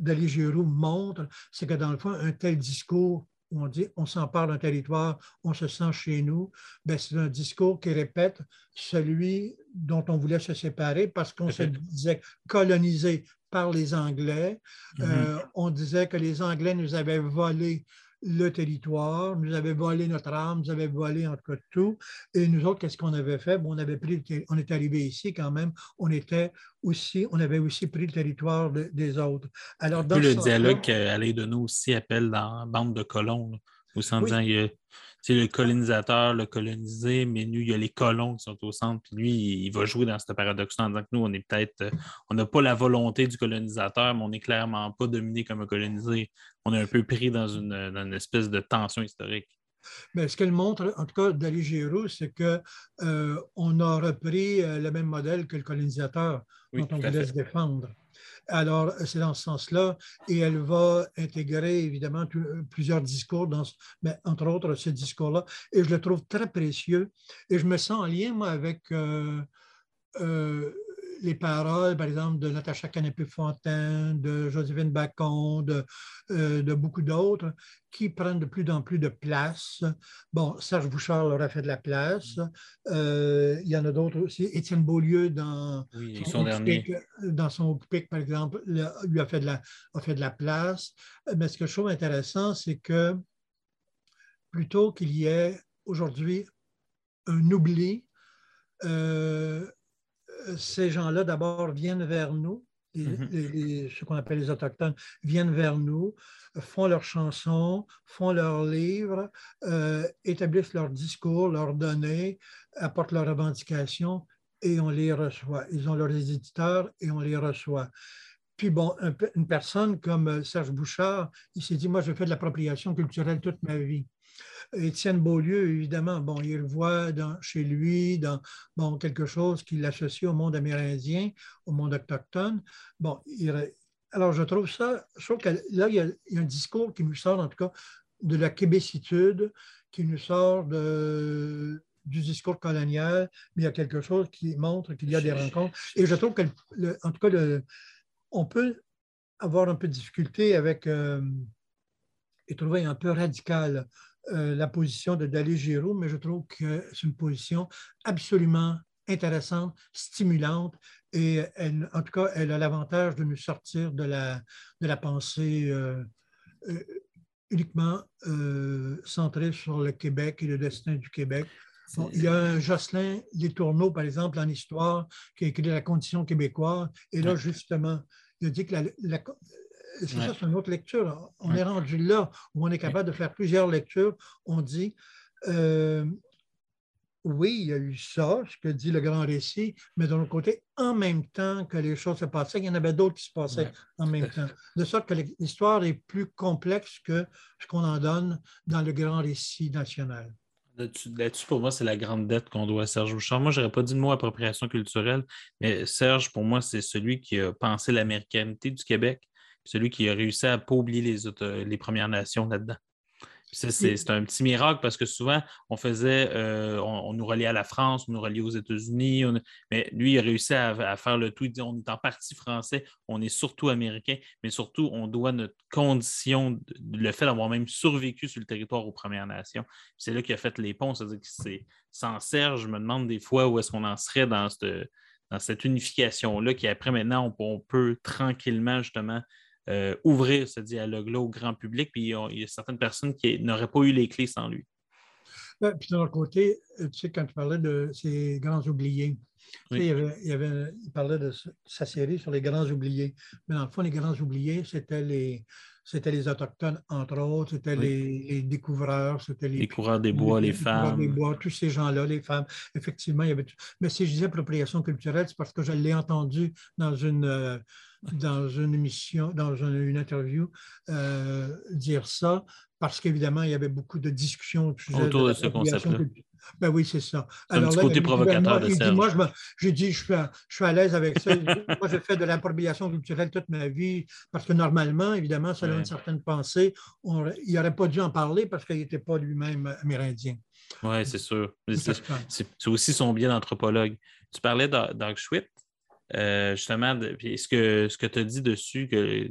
Dali Giroux montre, c'est que dans le fond, un tel discours où on dit on s'empare d'un territoire, on se sent chez nous, ben, c'est un discours qui répète celui dont on voulait se séparer parce qu'on se disait colonisé par les Anglais. Mm-hmm. Euh, on disait que les Anglais nous avaient volé le territoire, nous avait volé notre âme, nous avait volé entre tout. Et nous autres, qu'est-ce qu'on avait fait? Bon, on avait pris, on est arrivé ici quand même, on était aussi, on avait aussi pris le territoire des autres. Alors, dans le dialogue qu'Alain nous aussi appelle dans Bande de colons, où en disant c'est le colonisateur, le colonisé, mais nous, il y a les colons qui sont au centre. Puis lui, il va jouer dans ce paradoxe en disant que nous, on est peut-être, euh, on n'a pas la volonté du colonisateur, mais on n'est clairement pas dominé comme un colonisé. On est un peu pris dans une, espèce de tension historique. Mais ce qu'elle montre, en tout cas, d'Ali Giroux, c'est qu'on euh, a repris euh, le même modèle que le colonisateur dont on voulait se défendre. Alors, c'est dans ce sens-là. Et elle va intégrer, évidemment, plusieurs discours, dans, mais entre autres, ce discours-là. Et je le trouve très précieux. Et je me sens en lien, moi, avec euh, euh, les paroles, par exemple, de Natacha Canapé-Fontaine, de Joséphine Bacon, de, euh, de beaucoup d'autres, qui prennent de plus en plus de place. Bon, Serge Bouchard leur a fait de la place. Euh, il y en a d'autres aussi. Étienne Beaulieu, dans, son, Occupé, dans son par exemple, lui a fait, de la, a fait de la place. Mais ce que je trouve intéressant, c'est que plutôt qu'il y ait aujourd'hui un oubli, euh, ces gens-là, d'abord, viennent vers nous, mm-hmm. ce qu'on appelle les Autochtones, viennent vers nous, font leurs chansons, font leurs livres, euh, établissent leurs discours, leurs données, apportent leurs revendications et on les reçoit. Ils ont leurs éditeurs et on les reçoit. Puis bon, une personne comme Serge Bouchard, il s'est dit, moi, je fais de l'appropriation culturelle toute ma vie. Étienne Beaulieu, évidemment, bon, il voit dans, chez lui dans bon, quelque chose qui l'associe au monde amérindien, au monde autochtone. Bon, alors je trouve ça, je trouve que là, il y, a, un discours qui nous sort, en tout cas, de la québécitude, qui nous sort de, du discours colonial, mais il y a quelque chose qui montre qu'il y a des rencontres. Et je trouve que, en tout cas, on peut avoir un peu de difficulté avec euh, et trouver un peu radical euh, la position de Dali Giroux, mais je trouve que c'est une position absolument intéressante, stimulante, et elle, en tout cas, elle a l'avantage de nous sortir de la, de la pensée euh, euh, uniquement centrée sur le Québec et le destin du Québec. il y a un Jocelyn Tourneaux, par exemple, en histoire, qui a écrit La condition québécoise, et là, justement, il a dit que la, c'est ça, c'est une autre lecture. On est rendu là où on est capable de faire plusieurs lectures. On dit, euh, oui, il y a eu ça, ce que dit le grand récit, mais de l'autre côté, en même temps que les choses se passaient, il y en avait d'autres qui se passaient en même temps. De sorte que l'histoire est plus complexe que ce qu'on en donne dans le grand récit national. Là-dessus, pour moi, c'est la grande dette qu'on doit à Serge Bouchard. Moi, je n'aurais pas dit le mot appropriation culturelle, mais Serge, pour moi, c'est celui qui a pensé l'américanité du Québec celui qui a réussi à ne pas oublier les, les Premières Nations là-dedans. C'est un petit miracle parce que souvent, on faisait, euh, on, nous reliait à la France, on nous reliait aux États-Unis, mais lui, il a réussi à, faire le tout. Il dit on est en partie français, on est surtout américain, mais surtout, on doit notre condition, le fait d'avoir même survécu sur le territoire aux Premières Nations. C'est là qu'il a fait les ponts. C'est-à-dire que c'est sans Serge, je me demande des fois où est-ce qu'on en serait dans cette, dans cette unification-là, qui après maintenant, on peut tranquillement justement euh, ouvrir ce dialogue-là au grand public. Puis il y a certaines personnes qui n'auraient pas eu les clés sans lui. puis d'un autre côté, euh, tu sais, quand tu parlais de ces grands oubliés, il, y avait, il, parlait de sa série sur les grands oubliés. Mais dans le fond, les grands oubliés, c'était les, c'était les Autochtones, entre autres, c'était les, découvreurs, c'était les, les coureurs des bois, les, femmes. Des bois, tous ces gens-là, les femmes. Effectivement, il y avait. Mais si je disais appropriation culturelle, c'est parce que je l'ai entendu dans une, euh, dans une émission, dans une, interview, euh, dire ça, parce qu'évidemment, il y avait beaucoup de discussions autour de, ce concept-là. Ben oui, c'est ça. Alors, là, côté provocateur de Serge. moi, j'ai dit, je suis, à, je suis à l'aise avec ça. moi, j'ai fait de l'appropriation culturelle toute ma vie, parce que normalement, évidemment, a une certaine pensée. il n'aurait pas dû en parler parce qu'il n'était pas lui-même amérindien. Oui, c'est sûr. C'est aussi son bien d'anthropologue. Tu parlais d'Auschwitz. Euh, justement, ce que, ce que tu as dit dessus, que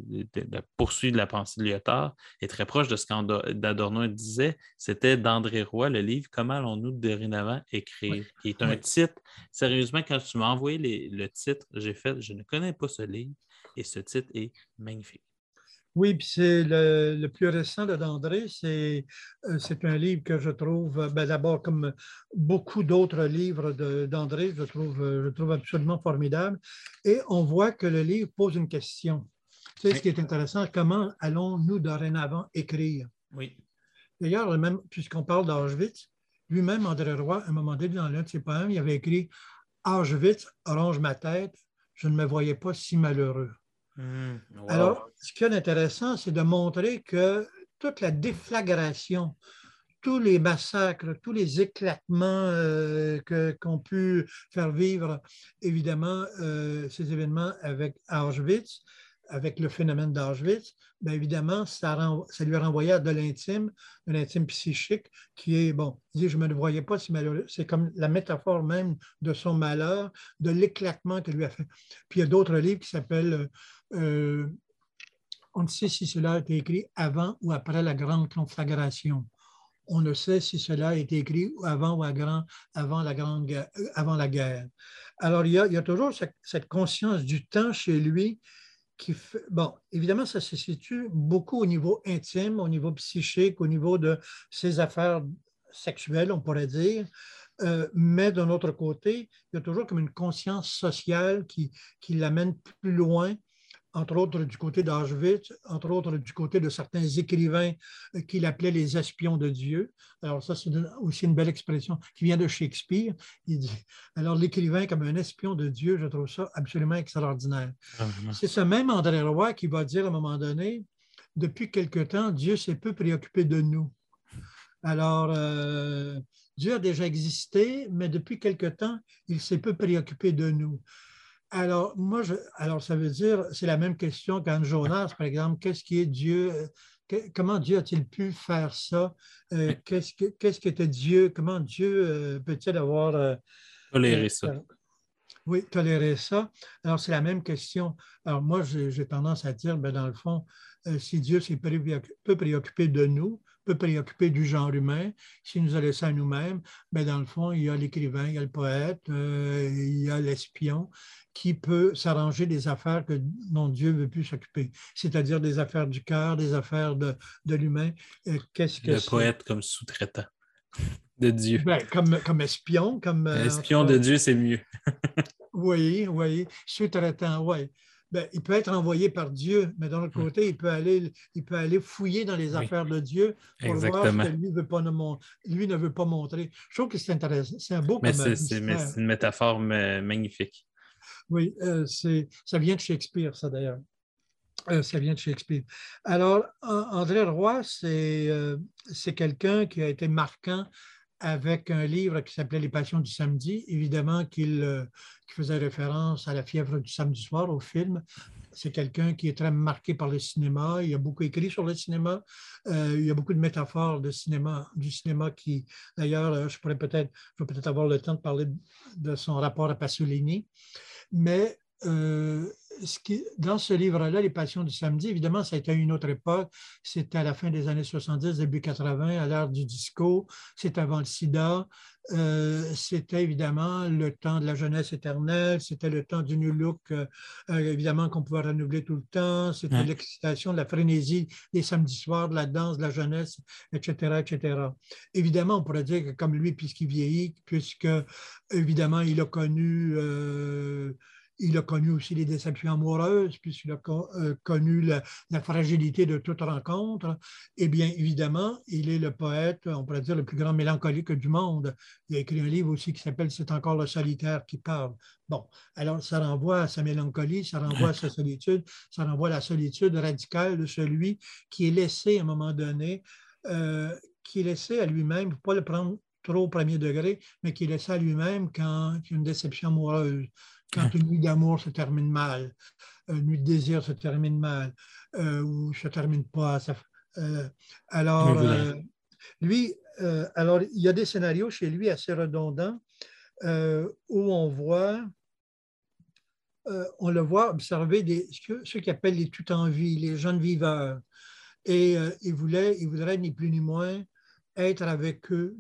la poursuite de la pensée de Lyotard est très proche de ce qu'Adorno disait. C'était d'André Roy, le livre Comment allons-nous dorénavant écrire, qui est un titre. Sérieusement, quand tu m'as envoyé le titre, j'ai fait Je ne connais pas ce livre et ce titre est magnifique. Oui, puis c'est le, plus récent de Dandré. Euh, c'est un livre que je trouve, ben, d'abord, comme beaucoup d'autres livres d'André, je trouve, je trouve absolument formidable. Et on voit que le livre pose une question. Tu sais, ce qui est intéressant, comment allons-nous dorénavant écrire? Oui. D'ailleurs, même puisqu'on parle d'Auschwitz, lui-même, André Roy, à un moment donné, dans l'un de ses poèmes, il avait écrit Auschwitz arrange ma tête, je ne me voyais pas si malheureux. Hmm, Alors, ce qui est intéressant, c'est de montrer que toute la déflagration, tous les massacres, tous les éclatements euh, qu'ont pu faire vivre, évidemment, euh, ces événements avec Auschwitz, avec le phénomène d'Auschwitz, bien évidemment, ça, ça lui renvoyait de l'intime, de l'intime psychique, qui est, bon, dit, je ne me voyais pas si malheureux. C'est comme la métaphore même de son malheur, de l'éclatement que lui a fait. Puis il y a d'autres livres qui s'appellent euh, On ne sait si cela a été écrit avant ou après la grande conflagration on ne sait si cela a été écrit avant ou avant la, grande, euh, avant la guerre. Alors, il y a, toujours cette, conscience du temps chez lui qui fait, bon, évidemment, ça se situe beaucoup au niveau intime, au niveau psychique, au niveau de ses affaires sexuelles, on pourrait dire. Euh, mais d'un autre côté, il y a toujours comme une conscience sociale qui, qui l'amène plus loin entre autres du côté d'Auschwitz, entre autres du côté de certains écrivains euh, qu'il appelait les espions de Dieu. Alors ça, c'est aussi une belle expression qui vient de Shakespeare. Il dit, alors l'écrivain comme un espion de Dieu, je trouve ça absolument extraordinaire. C'est ce même André Roy qui va dire à un moment donné, depuis quelque temps, Dieu s'est peu préoccupé de nous. Alors, euh, Dieu a déjà existé, mais depuis quelque temps, il s'est peu préoccupé de nous. Alors, moi, je, alors ça veut dire, c'est la même question qu'Anne Jonas, par exemple, qu'est-ce qui est Dieu? comment Dieu a-t-il pu faire ça? Euh, qu'est-ce, que, qu'est-ce qu'était Dieu? Comment Dieu euh, peut-il avoir... Euh, toléré ça. oui, tolérer ça. Alors, c'est la même question. Alors, moi, j'ai, tendance à dire, ben, dans le fond, si Dieu s'est peu préoccupé de nous, peut préoccuper du genre humain. S'il nous a laissé à nous-mêmes, mais ben, dans le fond, il y a l'écrivain, il y a le poète, euh, il y a l'espion qui peut s'arranger des affaires que, dont Dieu ne veut plus s'occuper, c'est-à-dire des affaires du cœur, des affaires de, de l'humain. Euh, qu'est-ce que le poète comme sous-traitant de Dieu. Ben, comme, comme espion. Comme, euh, espion de Dieu, c'est mieux. oui, oui. Sous-traitant, oui. Ben, il peut être envoyé par Dieu, mais d'un autre côté, il peut aller, il peut aller fouiller dans les affaires de Dieu pour voir ce que lui, veut pas lui ne veut pas montrer. Je trouve que c'est intéressant. C'est un beau mais c'est, une métaphore magnifique. Oui, euh, ça vient de Shakespeare, ça d'ailleurs. Euh, ça vient de Shakespeare. Alors, André Roy, c'est, euh, c'est quelqu'un qui a été marquant avec un livre qui s'appelait Les Passions du samedi, évidemment qu'il euh, faisait référence à la fièvre du samedi soir au film. C'est quelqu'un qui est très marqué par le cinéma. Il a beaucoup écrit sur le cinéma. Euh, il y a beaucoup de métaphores de cinéma, du cinéma qui, d'ailleurs, euh, je pourrais peut-être, je vais peut-être avoir le temps de parler de son rapport à Pasolini. Mais dans ce livre-là, Les Passions du samedi, évidemment, ça a été une autre époque. C'était à la fin des années 70, début 80, à l'ère du disco. C'était avant le sida. Euh, c'était évidemment le temps de la jeunesse éternelle. C'était le temps du new look, euh, euh, évidemment, qu'on pouvait renouveler tout le temps. C'était l'excitation, la frénésie des samedis soirs, de la danse, de la jeunesse, etc., etc. Évidemment, on pourrait dire que comme lui, puisqu'il vieillit, puisque, évidemment, il a connu il a connu aussi les déceptions amoureuses, puisqu'il a euh, connu la, fragilité de toute rencontre. Et bien évidemment, il est le poète, on pourrait dire, le plus grand mélancolique du monde. Il a écrit un livre aussi qui s'appelle C'est encore le solitaire qui parle. Bon, alors ça renvoie à sa mélancolie, ça renvoie à sa solitude, ça renvoie à la solitude radicale de celui qui est laissé à un moment donné, euh, qui est laissé à lui-même, pas le prendre trop au premier degré, mais qui est laissé à lui-même quand il y a une déception amoureuse quand une nuit d'amour se termine mal, une nuit de désir se termine mal, euh, ou se termine pas. Euh, alors, euh, lui, alors, il y a des scénarios chez lui assez redondants où on voit, on le voit observer des, ce qu'il appelle les tout en vie, les jeunes viveurs. Et il, voulait, il voudrait ni plus ni moins être avec eux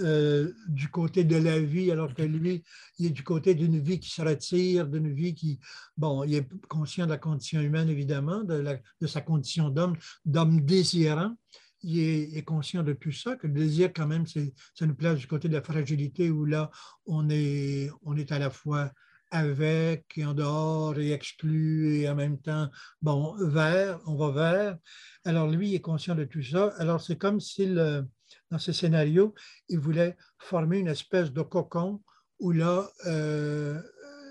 euh, du côté de la vie, alors que lui, il est du côté d'une vie qui se retire, d'une vie qui, bon, il est conscient de la condition humaine, évidemment, de, sa condition d'homme, d'homme désirant. Il est, conscient de tout ça, que le désir, quand même, ça nous place du côté de la fragilité où là, on est, on est à la fois avec et en dehors et exclu et en même temps, bon, vers, on va vers. Alors lui est conscient de tout ça. Alors c'est comme s'il, euh, dans ce scénario, il voulait former une espèce de cocon où là, euh,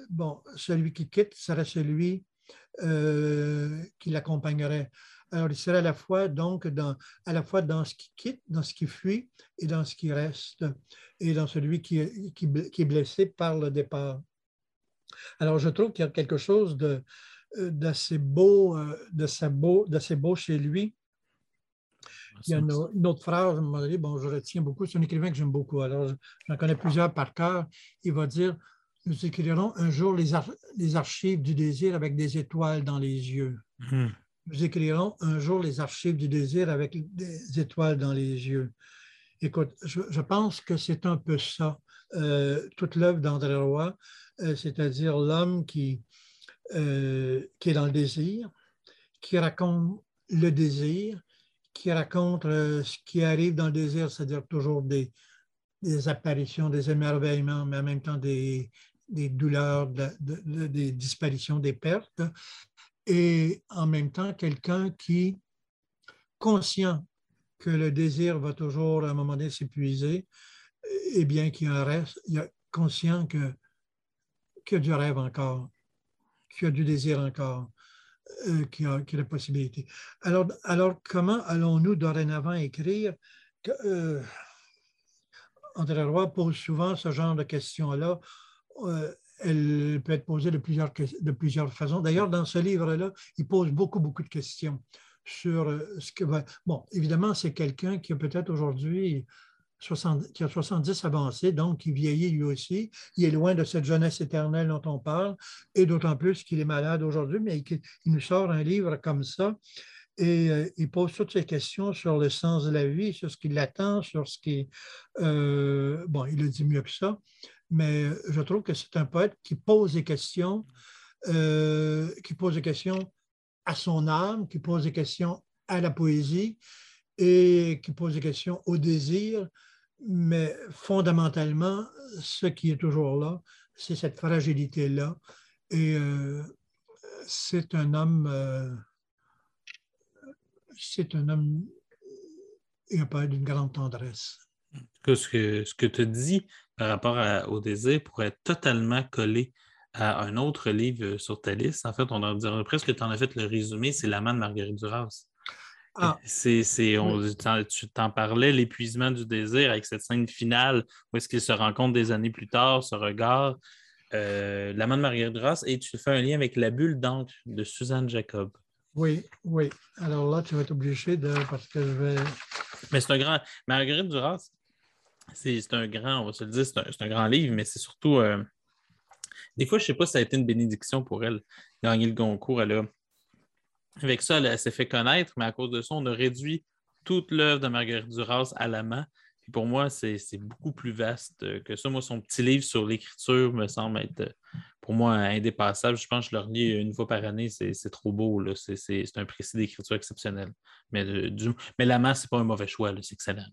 bon, celui qui quitte serait celui euh, qui l'accompagnerait. Alors, il serait à la fois donc dans, à la fois dans ce qui quitte, dans ce qui fuit et dans ce qui reste, et dans celui qui, qui, qui est blessé par le départ. Alors, je trouve qu'il y a quelque chose de, d'assez beau, beau, beau chez lui. Il y a une, autre phrase, bon, je retiens beaucoup, c'est un écrivain que j'aime beaucoup, alors j'en connais plusieurs par cœur. Il va dire Nous écrirons un jour les, les archives du désir avec des étoiles dans les yeux. Hmm. Nous écrirons un jour les archives du désir avec des étoiles dans les yeux. Écoute, je, pense que c'est un peu ça, euh, toute l'œuvre d'André Roy, euh, c'est-à-dire l'homme qui, euh, qui est dans le désir, qui raconte le désir, qui raconte ce qui arrive dans le désir, c'est-à-dire toujours des, apparitions, des émerveillements, mais en même temps des, douleurs, des disparitions, des pertes, et en même temps quelqu'un qui, conscient que le désir va toujours à un moment donné s'épuiser, et bien qu'il en reste, il est conscient que, qu'il y a du rêve encore, qu'il y a du désir encore, euh, qu'il, y a, la possibilité. Alors, alors comment allons-nous dorénavant écrire euh, André Roy pose souvent ce genre de questions-là. Euh, elle peut être posée de plusieurs, de plusieurs façons. D'ailleurs, dans ce livre-là, il pose beaucoup, beaucoup de questions sur ce que va. Bon, évidemment, c'est quelqu'un qui a peut-être aujourd'hui qui a 70 avancés, donc qui vieillit lui aussi. Il est loin de cette jeunesse éternelle dont on parle, et d'autant plus qu'il est malade aujourd'hui, mais il, nous sort un livre comme ça. Et euh, il pose toutes ces questions sur le sens de la vie, sur ce qui l'attend, sur ce qui. Euh, bon, il le dit mieux que ça, mais je trouve que c'est un poète qui pose des questions, euh, qui pose des questions à son âme, qui pose des questions à la poésie et qui pose des questions au désir, mais fondamentalement, ce qui est toujours là, c'est cette fragilité-là. Et euh, c'est un homme, euh, c'est un homme et un poète d'une grande tendresse. ce que, ce que tu dis par rapport au désir pourrait totalement coller à un autre livre sur ta liste. En fait, on dirait presque que tu en as fait le résumé, c'est L'amant de Marguerite Duras. Ah. C'est, tu t'en parlais, l'épuisement du désir avec cette scène finale où est-ce qu'ils se rencontrent des années plus tard, ce regard. Euh, L'amant de Marguerite Duras, et tu fais un lien avec La bulle d'encre de Suzanne Jacob. Oui, oui. Alors là, tu vas être obligé de. Parce que je vais. Mais c'est un grand. Marguerite Duras, c'est un grand, on va se le dire, c'est un, grand livre, mais c'est surtout. Euh, des fois, je ne sais pas si ça a été une bénédiction pour elle, gagner le Goncourt. Elle a... Avec ça, elle, s'est fait connaître, mais à cause de ça, on a réduit toute l'œuvre de Marguerite Duras à la main. Et pour moi, c'est beaucoup plus vaste que ça. Moi, son petit livre sur l'écriture me semble être, pour moi, indépassable. Je pense que je le relis une fois par année. C'est trop beau. C'est un précis d'écriture exceptionnel. Mais, du... mais la main, ce n'est pas un mauvais choix. C'est excellent.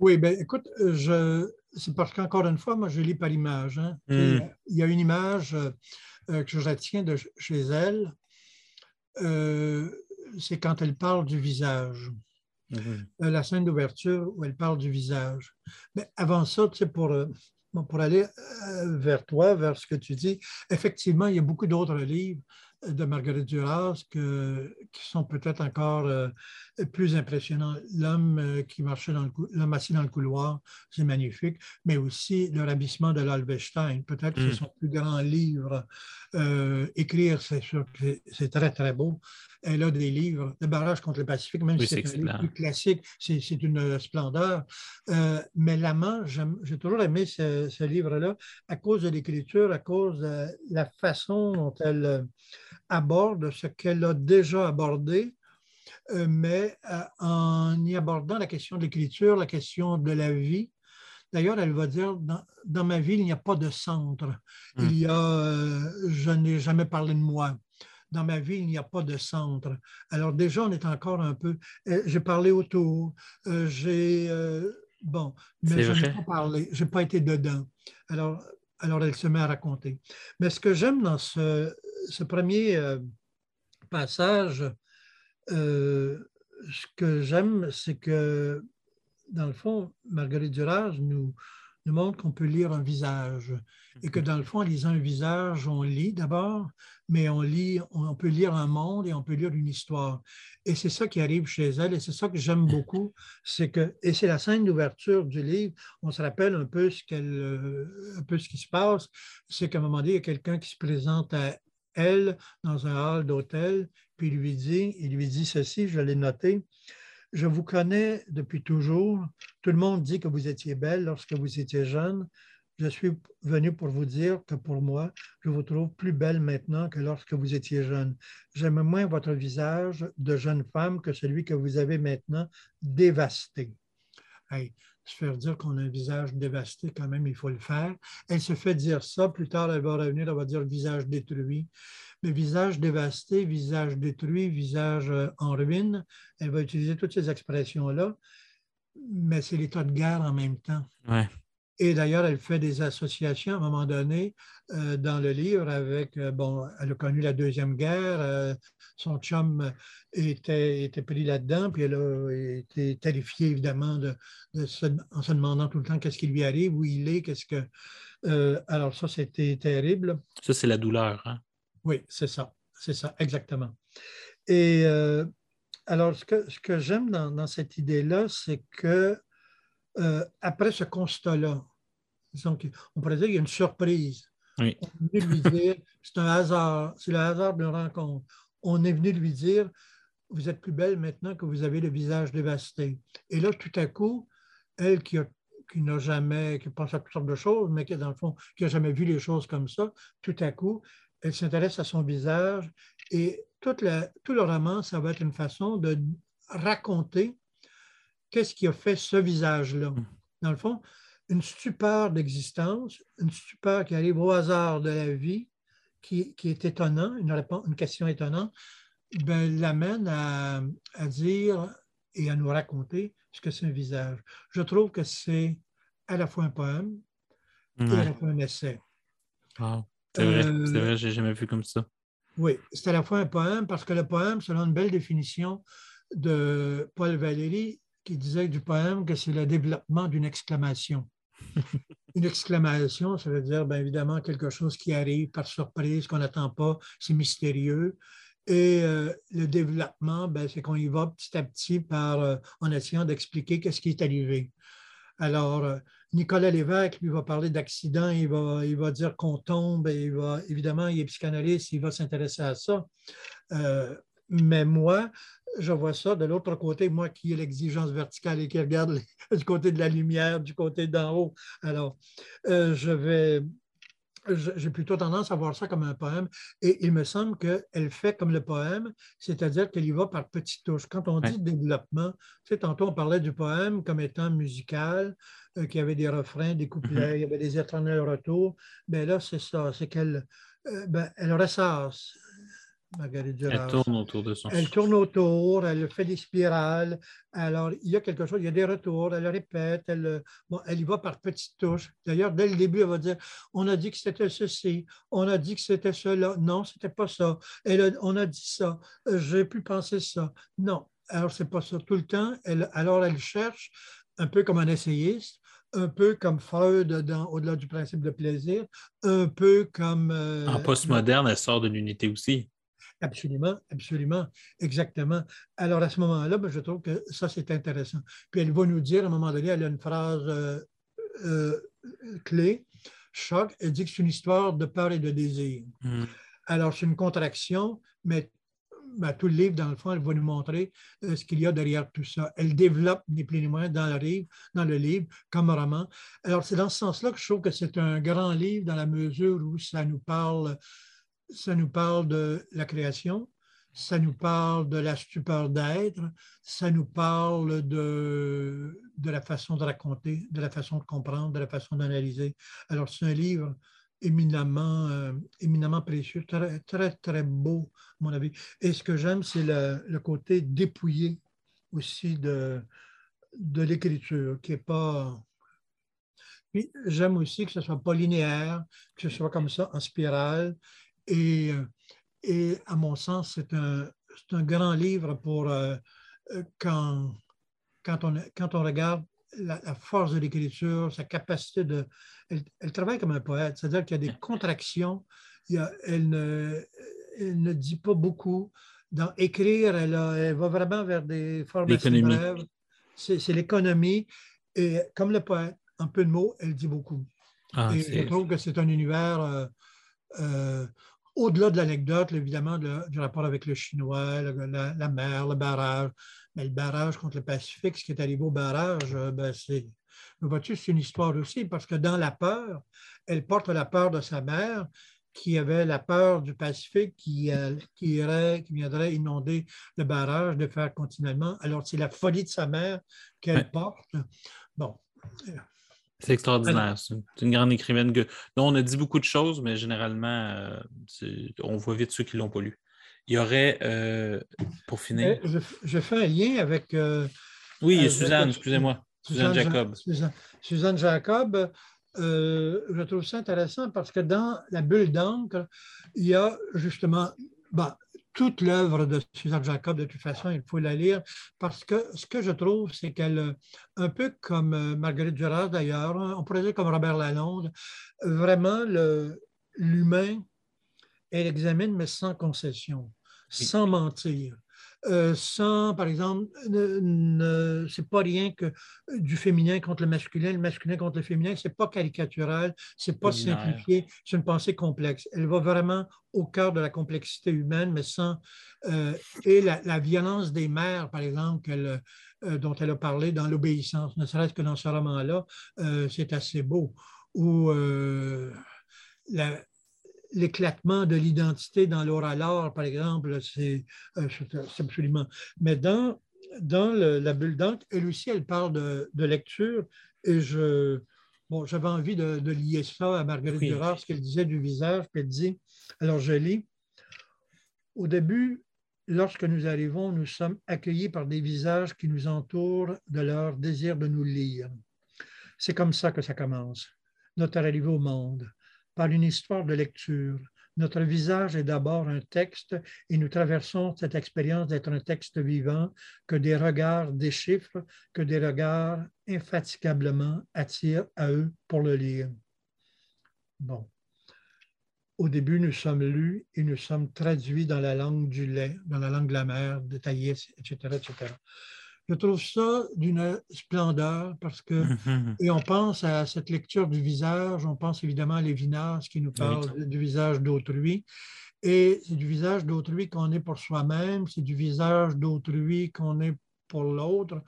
Oui, bien, écoute, euh, je... c'est parce qu'encore une fois, moi, je lis par image. Hein. Hmm. Il y a une image euh, que je retiens de chez elle. Euh, c'est quand elle parle du visage. Mhm. la scène d'ouverture où elle parle du visage. Mais avant ça, tu sais, pour, pour aller vers toi, vers ce que tu dis, effectivement, il y a beaucoup d'autres livres de Marguerite Duras que, qui sont peut-être encore euh, plus impressionnants. L'homme euh, qui marchait dans le l'homme assis dans le couloir, c'est magnifique, mais aussi le ravissement de l'Albestein. Peut-être que c'est mm. son plus grand livre. Euh, écrire, c'est sûr que c'est très, très beau. Elle a des livres, Le barrage contre le Pacifique, même si c'est un livre plus classique, c'est une splendeur. mais L'amant, j'ai toujours aimé ce, ce livre-là à cause de l'écriture, à cause de la façon dont elle aborde ce qu'elle a déjà abordé, euh, mais euh, en y abordant la question de l'écriture, la question de la vie. D'ailleurs, elle va dire, dans, ma vie, il n'y a pas de centre. Hmm. Il y a, euh, je n'ai jamais parlé de moi. Dans ma vie, il n'y a pas de centre. Alors déjà, on est encore un peu... J'ai parlé autour, j'ai... bon, mais je n'ai pas parlé, je n'ai pas été dedans. Alors, alors, elle se met à raconter. Mais ce que j'aime dans ce, ce premier euh, passage, euh, ce que j'aime, c'est que, dans le fond, Marguerite Duras nous, nous montre qu'on peut lire un visage et que, dans le fond, en lisant un visage, on lit d'abord, mais on, lit, on peut lire un monde et on peut lire une histoire. Et c'est ça qui arrive chez elle et c'est ça que j'aime beaucoup. C'est que, et c'est la scène d'ouverture du livre, on se rappelle un peu ce, qu'elle, euh, un peu ce qui se passe, c'est qu'à un moment donné, il y a quelqu'un qui se présente à elle, dans un hall d'hôtel, puis lui dit, il lui dit ceci, je l'ai noté, je vous connais depuis toujours. Tout le monde dit que vous étiez belle lorsque vous étiez jeune. Je suis venu pour vous dire que pour moi, je vous trouve plus belle maintenant que lorsque vous étiez jeune. J'aime moins votre visage de jeune femme que celui que vous avez maintenant dévasté. Se faire dire qu'on a un visage dévasté, quand même, il faut le faire. Elle se fait dire ça, plus tard, elle va revenir, elle va dire visage détruit. Mais visage dévasté, visage détruit, visage euh, en ruine, elle va utiliser toutes ces expressions-là, mais c'est l'état de guerre en même temps. Et d'ailleurs, elle fait des associations à un moment donné euh, dans le livre avec, euh, bon, elle a connu la Deuxième Guerre, euh, son chum était, était pris là-dedans, puis elle a été terrifiée évidemment de, en se demandant tout le temps qu'est-ce qui lui arrive, où il est, qu'est-ce que... alors ça, c'était terrible. Ça, c'est la douleur. Hein? Oui, c'est ça, c'est ça, exactement. Et alors, ce que, ce que j'aime dans, dans, cette idée-là, c'est que après ce constat-là, on pourrait dire qu'il y a une surprise. On est venu lui dire, c'est un hasard, c'est le hasard d'une rencontre. On est venu lui dire, vous êtes plus belle maintenant que vous avez le visage dévasté. Et là, tout à coup, elle qui, n'a jamais, qui pense à toutes sortes de choses, mais qui, dans le fond, qui n'a jamais vu les choses comme ça, tout à coup, elle s'intéresse à son visage et toute tout le roman, ça va être une façon de raconter qu'est-ce qui a fait ce visage-là. Mm. Dans le fond, une stupeur d'existence, une stupeur qui arrive au hasard de la vie, qui, est étonnant, une, réponse, une question étonnante, ben, l'amène à, dire et à nous raconter ce que c'est un visage. Je trouve que c'est à la fois un poème et à la fois un essai. C'est vrai, euh, c'est vrai, j'ai jamais vu comme ça. Oui, c'est à la fois un poème parce que le poème, selon une belle définition de Paul Valéry, qui disait du poème que c'est le développement d'une exclamation. Une exclamation, ça veut dire bien évidemment quelque chose qui arrive par surprise, qu'on n'attend pas, c'est mystérieux. Et euh, le développement, ben, c'est qu'on y va petit à petit euh, en essayant d'expliquer qu'est-ce qui est arrivé. Alors, euh, Nicolas Lévesque, lui, va parler d'accident, il va, il va dire qu'on tombe, et il va, évidemment, il est psychanalyste, il va s'intéresser à ça. mais moi, je vois ça de l'autre côté, moi qui ai l'exigence verticale et qui regarde du côté de la lumière, du côté d'en haut. Alors, euh, je vais, j'ai plutôt tendance à voir ça comme un poème et il me semble qu'elle fait comme le poème, c'est-à-dire qu'elle y va par petites touches. Quand on dit développement, tu sais, tantôt on parlait du poème comme étant musical, euh, qui avait des refrains, des couplets, mm-hmm. il y avait des éternels retours. Mais ben là, c'est ça, c'est qu'elle euh, ben, elle ressasse elle tourne autour de son Elle tourne autour, elle fait des spirales. Alors, il y a quelque chose, il y a des retours, elle répète, elle, bon, elle y va par petites touches. D'ailleurs, dès le début, elle va dire on a dit que c'était ceci, on a dit que c'était cela. Non, ce n'était pas ça. Elle on a dit ça, j'ai pu penser ça. Non, alors c'est pas ça. Tout le temps, elle, alors elle cherche, un peu comme un essayiste, un peu comme Freud au-delà du principe de plaisir, un peu comme... Euh, en postmoderne, elle sort de l'unité aussi. Absolument, absolument, exactement. Alors à ce moment-là, ben, je trouve que ça, c'est intéressant. Puis elle va nous dire, à un moment donné, elle a une phrase euh, euh, clé, choc, elle dit que c'est une histoire de peur et de désir. Hmm. Alors c'est une contraction, mais ben, tout le livre, dans le fond, elle va nous montrer euh, ce qu'il y a derrière tout ça. Elle développe ni plus ni moins dans le livre, dans le livre comme roman. Alors c'est dans ce sens-là que je trouve que c'est un grand livre dans la mesure où ça nous parle ça nous parle de la création, ça nous parle de la stupeur d'être, ça nous parle de, de la façon de raconter, de la façon de comprendre, de la façon d'analyser. Alors, c'est un livre éminemment, euh, éminemment précieux, très, très, très beau, à mon avis. Et ce que j'aime, c'est le, le, côté dépouillé aussi de, de l'écriture, qui n'est pas... Puis, j'aime aussi que ce soit pas linéaire, que ce soit comme ça, en spirale, et, euh, et à mon sens, c'est un, un, grand livre pour euh, euh, quand, quand, on, quand on regarde la, force de l'écriture, sa capacité de... Elle, travaille comme un poète, c'est-à-dire qu'il y a des contractions, il y a, elle, ne, elle, ne, dit pas beaucoup. Dans écrire, elle, elle va vraiment vers des formes brèves. C'est l'économie. Et comme le poète, en peu de mots, elle dit beaucoup. Ah, et je trouve que c'est un univers... Euh, au-delà de l'anecdote, évidemment, du rapport avec le chinois, la, mer, le barrage. Mais le barrage contre le Pacifique, ce qui est arrivé au barrage, euh, ben, c'est. C'est une histoire aussi, parce que dans la peur, elle porte la peur de sa mère, qui avait la peur du Pacifique qui, euh, qui, irait, qui viendrait inonder le barrage, de faire continuellement. Alors, c'est la folie de sa mère qu'elle porte. Bon. C'est extraordinaire. C'est une grande écrivaine que, on a dit beaucoup de choses, mais généralement, euh, on voit vite ceux qui ne l'ont pas lu. Il y aurait, euh, pour finir. Je, fais un lien avec. oui, Suzanne, excusez-moi. Suzanne, Jacob. Suzanne Jacob, euh, je trouve ça intéressant parce que dans la bulle d'encre, il y a justement toute l'œuvre de Suzanne Jacob, de toute façon, il faut la lire, parce que ce que je trouve, c'est qu'elle, un peu comme euh, Marguerite Duras d'ailleurs, on pourrait dire comme Robert Lalonde, vraiment l'humain, elle examine, mais sans concession, sans mentir. Euh, sans, par exemple, ne, c'est pas rien que du féminin contre le masculin, le masculin contre le féminin, c'est pas caricatural, c'est pas simplifié, c'est une pensée complexe. Elle va vraiment au cœur de la complexité humaine, mais sans. Euh, et la, violence des mères, par exemple, euh, dont elle a parlé dans l'obéissance, ne serait-ce que dans ce roman-là, c'est assez beau. Ou la, l'éclatement de l'identité dans l'or par exemple, euh, c'est absolument. Mais dans, dans la bulle d'encre, elle aussi, elle parle de, lecture et je. Bon, j'avais envie de, lier ça à Marguerite Durand, ce qu'elle disait du visage, puis elle dit, alors je lis, au début, lorsque nous arrivons, nous sommes accueillis par des visages qui nous entourent de leur désir de nous lire. C'est comme ça que ça commence, notre arrivée au monde par une histoire de lecture. Notre visage est d'abord un texte et nous traversons cette expérience d'être un texte vivant que des regards déchiffrent, que des regards infatigablement attirent à eux pour le lire. Bon. Au début, nous sommes lus et nous sommes traduits dans la langue du lait, dans la langue de la mer, de Thaïs, etc., etc. Je trouve ça d'une splendeur parce que, mhm. et on pense à cette lecture du visage, on pense évidemment à Lévinas qui nous parle du visage d'autrui. Et c'est du visage d'autrui qu'on est pour soi-même, c'est du visage d'autrui qu'on est pour l'autre,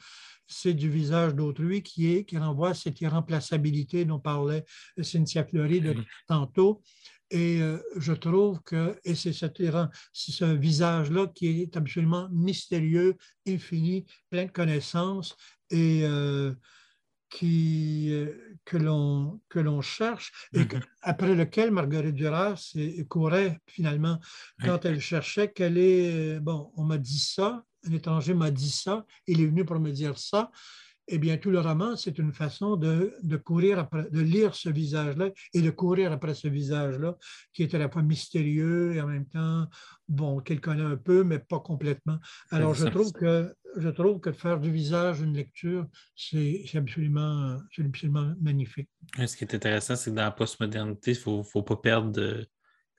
c'est du visage d'autrui qui, est, qui renvoie à cette irremplaçabilité dont parlait Cynthia Fleury de tantôt. Et euh, je trouve que, et c'est ce visage-là qui est absolument mystérieux, infini, plein de connaissances et euh, qui, euh, que l'on cherche, et mm-hmm. après lequel Marguerite Duras courait finalement quand elle cherchait qu'elle est, bon, on m'a dit ça, un étranger m'a dit ça, il est venu pour me dire ça, eh bien, tout le roman, c'est une façon de, courir après, de lire ce visage-là et de courir après ce visage-là, qui est à la fois mystérieux et en même temps, bon, qu'elle connaît un peu, mais pas complètement. Alors, je trouve que, je trouve que faire du visage une lecture, c'est absolument, absolument magnifique. Ce qui est intéressant, c'est que dans la postmodernité, il ne faut, pas perdre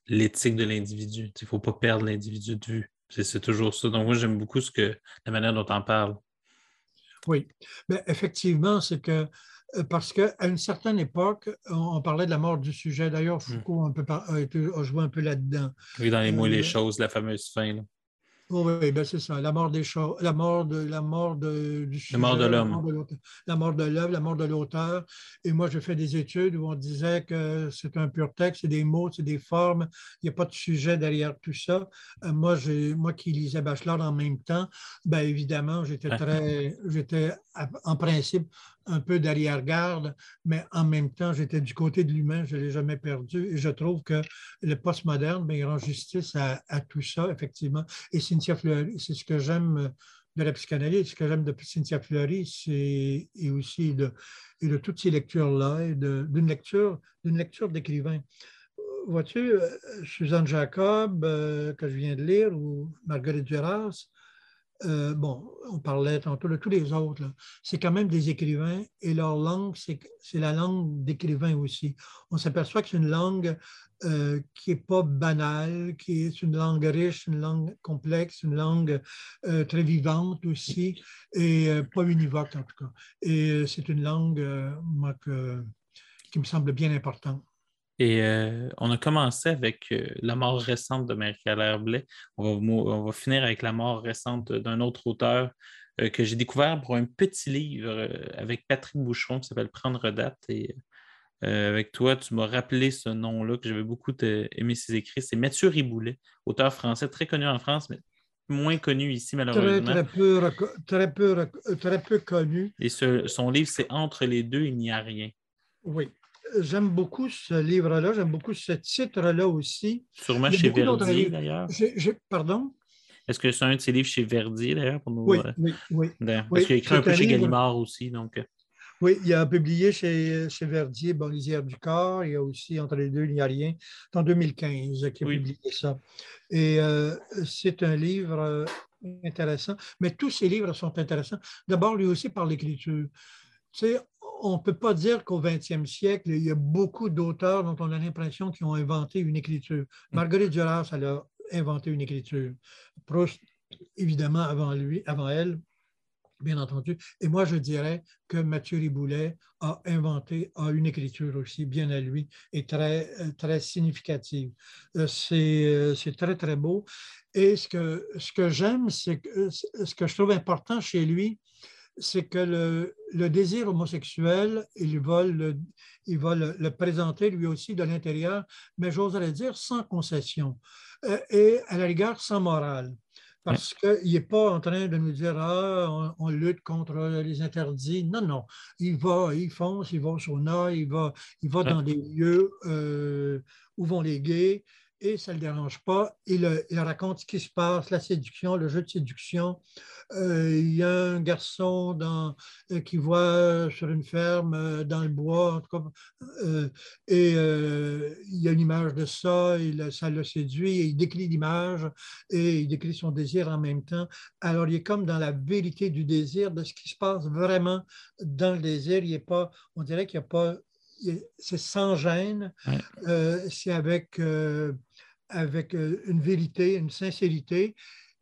l'éthique de l'individu. Il ne faut pas perdre l'individu de vue. C'est toujours ça. Donc, moi, j'aime beaucoup ce que, la manière dont on parle. Oui, mais effectivement, c'est que euh, parce qu'à une certaine époque, on, parlait de la mort du sujet. D'ailleurs, hmm. Foucault a, joué un peu là-dedans. Oui, dans les mots et les euh, choses, la fameuse fin. Oui, ben c'est ça. La mort des choses, la mort de la mort de, du la mort de l'homme. La mort de l'œuvre, la mort de l'auteur. Et moi, j'ai fait des études où on disait que c'est un pur texte, c'est des mots, c'est des formes. Il n'y a pas de sujet derrière tout ça. Euh, moi, j'ai, moi qui lisais Bachelor en même temps, ben évidemment, j'étais très, j'étais en principe un peu d'arrière-garde, mais en même temps, j'étais du côté de l'humain, je ne l'ai jamais perdu. Et je trouve que le postmoderne, ben, il rend justice à, tout ça, effectivement. Et Cynthia Fleury, c'est ce que j'aime de la psychanalyse, ce que j'aime de Cynthia Fleury, c'est et aussi de, toutes ces lectures-là, et d'une lecture, d'une lecture d'écrivain. Vois-tu, euh, Suzanne Jacob, euh, que je viens de lire, ou Marguerite Duras, euh, bon, on parlait tantôt de tous les autres, c'est quand même des écrivains et leur langue, c'est la langue d'écrivain aussi. On s'aperçoit que c'est une langue euh, qui n'est pas banale, qui est une langue riche, une langue complexe, une langue euh, très vivante aussi, et pas univoque en tout cas. Et c'est une langue, qui me semble bien importante. Et euh, on a commencé avec euh, la mort récente de Marie-Claire Blais. On va, on va, finir avec la mort récente d'un autre auteur euh, que j'ai découvert pour un petit livre avec Patrick Boucheron qui s'appelle Prendre date. Et avec toi, tu m'as rappelé ce nom-là que j'avais beaucoup aimé ses écrits. C'est Mathieu Riboulet, auteur français très connu en France, mais moins connu ici, malheureusement. Très, peu, très, peu, très peu connu. Et son livre, c'est Entre les deux, il n'y a rien. Oui j'aime beaucoup ce livre-là, j'aime beaucoup ce titre-là aussi. Sûrement chez Verdier, d'ailleurs. Pardon? Est-ce que c'est un de ses livres chez Verdier, d'ailleurs, pour nous? Oui, euh, oui, oui. Parce qu'il a écrit un peu chez Gallimard aussi, donc... Euh. Oui, il a publié chez, chez Verdier, Bon, Lisière du corps. Il y a aussi Entre les deux, il n'y a rien, en 2015, qui a publié ça. Et euh, c'est un livre intéressant, mais tous ces livres sont intéressants. D'abord, lui aussi par l'écriture. Tu sais, on ne peut pas dire qu'au 20e siècle, il y a beaucoup d'auteurs dont on a l'impression qu'ils ont inventé une écriture. Mm. Marguerite Duras, elle a inventé une écriture. Proust, évidemment, avant lui, avant elle, bien entendu. Et moi, je dirais que Mathieu Riboulet a inventé a une écriture aussi bien à lui et très, très significative. Euh, euh, c'est très, très beau. Et ce que, ce que j'aime, c'est que ce que je trouve important chez lui, c'est que le, désir homosexuel, il va, le, il va le, présenter lui aussi de l'intérieur, mais j'oserais dire sans concession euh, et à la rigueur sans morale. Parce qu'il n'est pas en train de nous dire Ah, on, lutte contre les interdits. Non, non. Il va, il fonce, il va au sauna, il va, il va dans des lieux euh, où vont les gays et ça ne le dérange pas. Il, il, raconte ce qui se passe, la séduction, le jeu de séduction. Euh, il y a un garçon dans, euh, qui voit sur une ferme euh, dans le bois, en tout cas, et il y a une image de ça, il, ça le séduit, et il décrit l'image et il décrit son désir en même temps. Alors, il est comme dans la vérité du désir, de ce qui se passe vraiment dans le désir. Il est pas, on dirait qu'il n'y a pas c'est sans gêne, c'est avec avec euh, une vérité, une sincérité,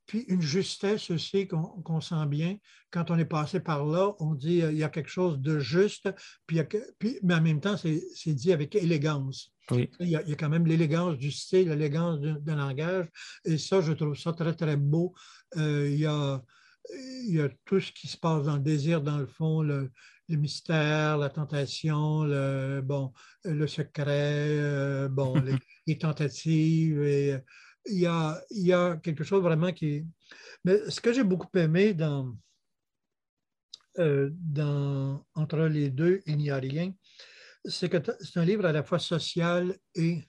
puis une justesse aussi qu'on sent bien. Quand on est passé par là, on dit euh, il y a quelque chose de juste, puis, puis mais en même temps, c'est dit avec élégance. Il, y a, il, y a, quand même l'élégance du style, l'élégance d'un langage, et ça, je trouve ça très, très beau. Euh, il, y a, il, y a, tout ce qui se passe dans le désir, dans le fond, le, le mystère, la tentation, le, bon, le secret, bon, les, les tentatives. Et, euh, il, y a, il y a quelque chose vraiment qui Mais ce que j'ai beaucoup aimé dans, euh, dans Entre les deux, il n'y a rien, c'est que c'est un livre à la fois social et,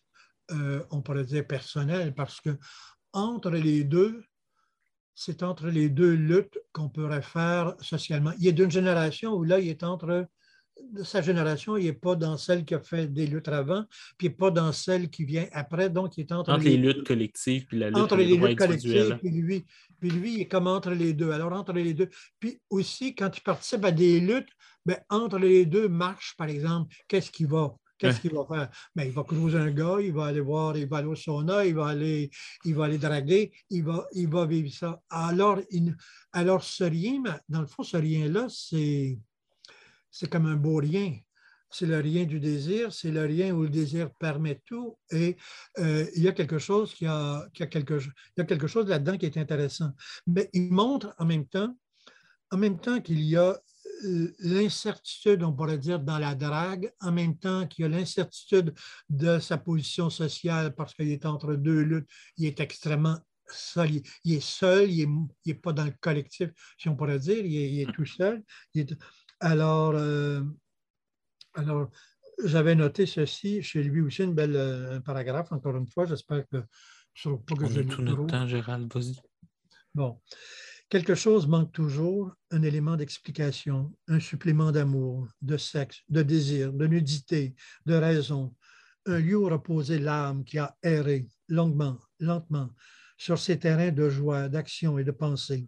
euh, on pourrait dire, personnel, parce que entre les deux, c'est entre les deux luttes qu'on pourrait faire socialement. Il est d'une génération où là, il est entre sa génération, il n'est pas dans celle qui a fait des luttes avant, puis il n'est pas dans celle qui vient après. Donc, il est entre, entre les, luttes collectives puis la lutte entre les, luttes collectives, puis lui, puis lui, il est comme entre les deux. Alors, entre les deux. Puis aussi, quand il participe à des luttes, ben, entre les deux marches, par exemple, qu'est-ce qu'il va? Qu'est-ce qu'il va faire? Ben, il va cruiser un gars, il va aller voir, il va aller au sauna, il va aller, il va aller draguer, il va, il va vivre ça. Alors, il, alors ce rien, dans le fond, ce rien-là, c'est c'est comme un beau rien. C'est le rien du désir, c'est le rien où le désir permet tout. Et euh, il, y a quelque chose qui a, qui a quelque, il y a quelque chose là-dedans qui est intéressant. Mais il montre en même temps, en même temps qu'il y a l'incertitude, on pourrait dire, dans la drague, en même temps qu'il y a l'incertitude de sa position sociale parce qu'il est entre deux luttes, il est extrêmement seul. Il, est seul, il n'est pas dans le collectif, si on pourrait dire, il est, tout seul. Il est, alors, euh, alors j'avais noté ceci chez lui aussi, une belle, euh, un paragraphe, encore une fois. J'espère que je ne pas que je tout notre temps, Gérald, vas-y. Bon. Quelque chose manque toujours, un élément d'explication, un supplément d'amour, de sexe, de désir, de nudité, de raison, un lieu où reposer l'âme qui a erré longuement, lentement, sur ces terrains de joie, d'action et de pensée,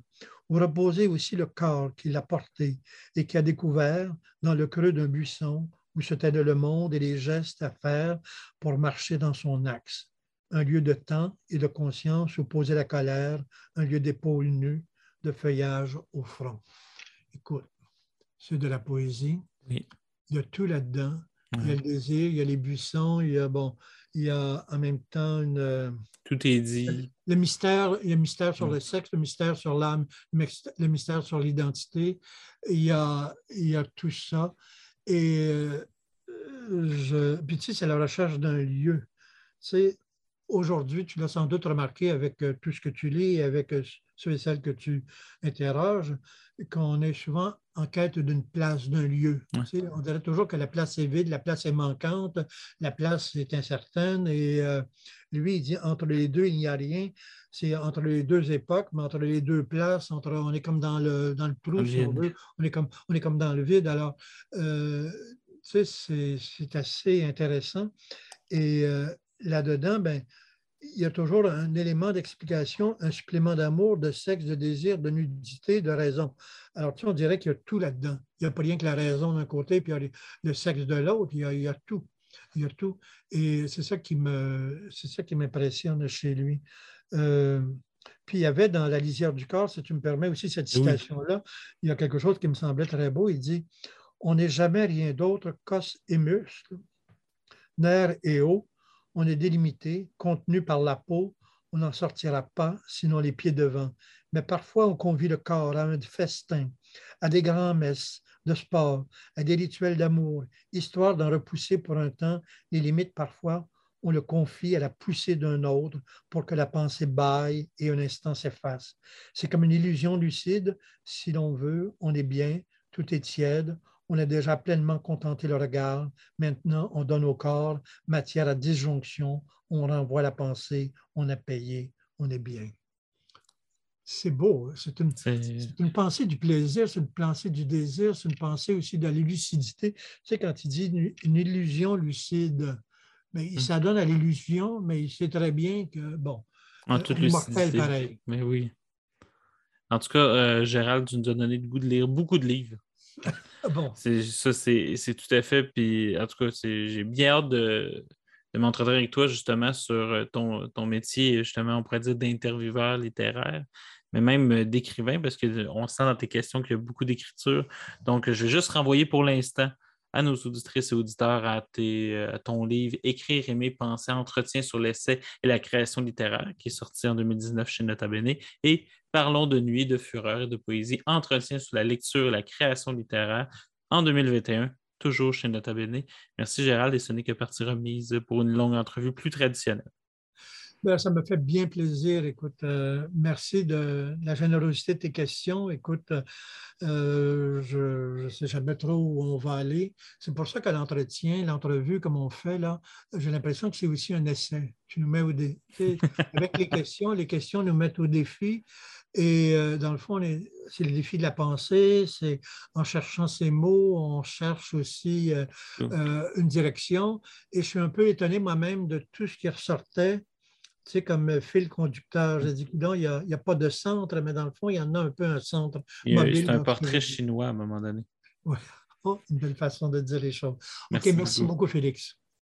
où reposait aussi le corps qui l'a porté et qui a découvert dans le creux d'un buisson où se tenait le monde et les gestes à faire pour marcher dans son axe. Un lieu de temps et de conscience où poser la colère, un lieu d'épaule nues, de feuillage au front. Écoute, c'est de la poésie. Oui. Il y a tout là-dedans. Il y a le désir, il y a les buissons, il y a, bon, il y a en même temps une. Euh, tout est dit. Le mystère, il y a le mystère sur le sexe, le mystère sur l'âme, le mystère sur l'identité. Il, y a, il y a tout ça. Et euh, je, puis tu sais, c'est la recherche d'un lieu. Tu sais, aujourd'hui, tu l'as sans doute remarqué avec euh, tout ce que tu lis, avec ceux et celles que tu interroges, qu'on est souvent en quête d'une place, d'un lieu. on dirait toujours que la place est vide, la place est manquante, la place est incertaine. Et euh, lui, il dit entre les deux, il n'y a rien. C'est entre les deux époques, mais entre les deux places, entre, on est comme dans le, dans le trou, si on veut. On est, comme, on est comme dans le vide. Alors, euh, c'est assez intéressant. Et euh, là-dedans, ben, il y a toujours un élément d'explication, un supplément d'amour, de sexe, de désir, de nudité, de raison. Alors, tu on dirait qu'il y a tout là-dedans. Il n'y a pas rien que la raison d'un côté, puis il y a le sexe de l'autre. Il, y a tout. Il y a tout. Et c'est ça qui me, c'est ça qui m'impressionne chez lui. Euh, puis il y avait dans La lisière du corps, si tu me permets aussi cette citation-là, il y a quelque chose qui me semblait très beau. Il dit On n'est jamais rien d'autre qu'os et muscles, nerfs et os, on est délimité, contenu par la peau, on n'en sortira pas, sinon les pieds devant. Mais parfois, on convie le corps à un festin, à des grands-messes de sport, à des rituels d'amour, histoire d'en repousser pour un temps les limites parfois. On le confie à la poussée d'un autre pour que la pensée baille et un instant s'efface. C'est comme une illusion lucide. Si l'on veut, on est bien, tout est tiède, on a déjà pleinement contenté le regard. Maintenant, on donne au corps matière à disjonction. On renvoie la pensée. On a payé. On est bien. C'est beau. Hein. C'est une, pensée du plaisir, c'est une pensée du désir, c'est une pensée aussi de la lucidité. Tu sais, quand il dit une, illusion lucide, mais hum. ça donne à l'illusion, mais il sait très bien que, bon, en toute lucidité. pareil. Mais oui. En tout cas, euh, Gérald, tu nous as donné le goût de lire beaucoup de livres. bon? Ça, c'est tout à fait. Puis, en tout cas, j'ai bien hâte de, de m'entretenir avec toi justement sur euh, ton, ton métier, justement, on pourrait dire d'intervieweur littéraire, mais même euh, d'écrivain, parce qu'on sent dans tes questions qu'il y a beaucoup d'écriture. Donc, je vais juste renvoyer pour l'instant à nos auditrices et auditeurs à, euh, ton livre Écrire, aimer, penser, entretien sur l'essai et la création littéraire, qui est sorti en 2019 chez Nota Bene, et Parlons de nuit, de fureur et de poésie, entretien sur la lecture et la création littéraire en 2021, toujours chez Nota Bene. Merci Gérald, et ce n'est que partie remise pour une longue entrevue plus traditionnelle. Ben, ça me fait bien plaisir. Écoute, euh, merci de la générosité de tes questions. Écoute, euh, je ne sais jamais trop où on va aller. C'est pour ça que l'entretien, l'entrevue, comme on fait là, j'ai l'impression que c'est aussi un essai. Tu nous mets au défi. Avec les questions, les questions nous mettent au défi. Et euh, dans le fond, c'est le défi de la pensée. C'est en cherchant ces mots, on cherche aussi une direction. Et je suis un peu étonné moi-même de tout ce qui ressortait tu sais, comme fil conducteur. J'ai dit, non, il n'y a, pas de centre, mais dans le fond, il y en a un peu un centre C'est un portrait chinois à un moment donné. Oui, oh, une belle façon de dire les choses. OK, merci beaucoup, Félix.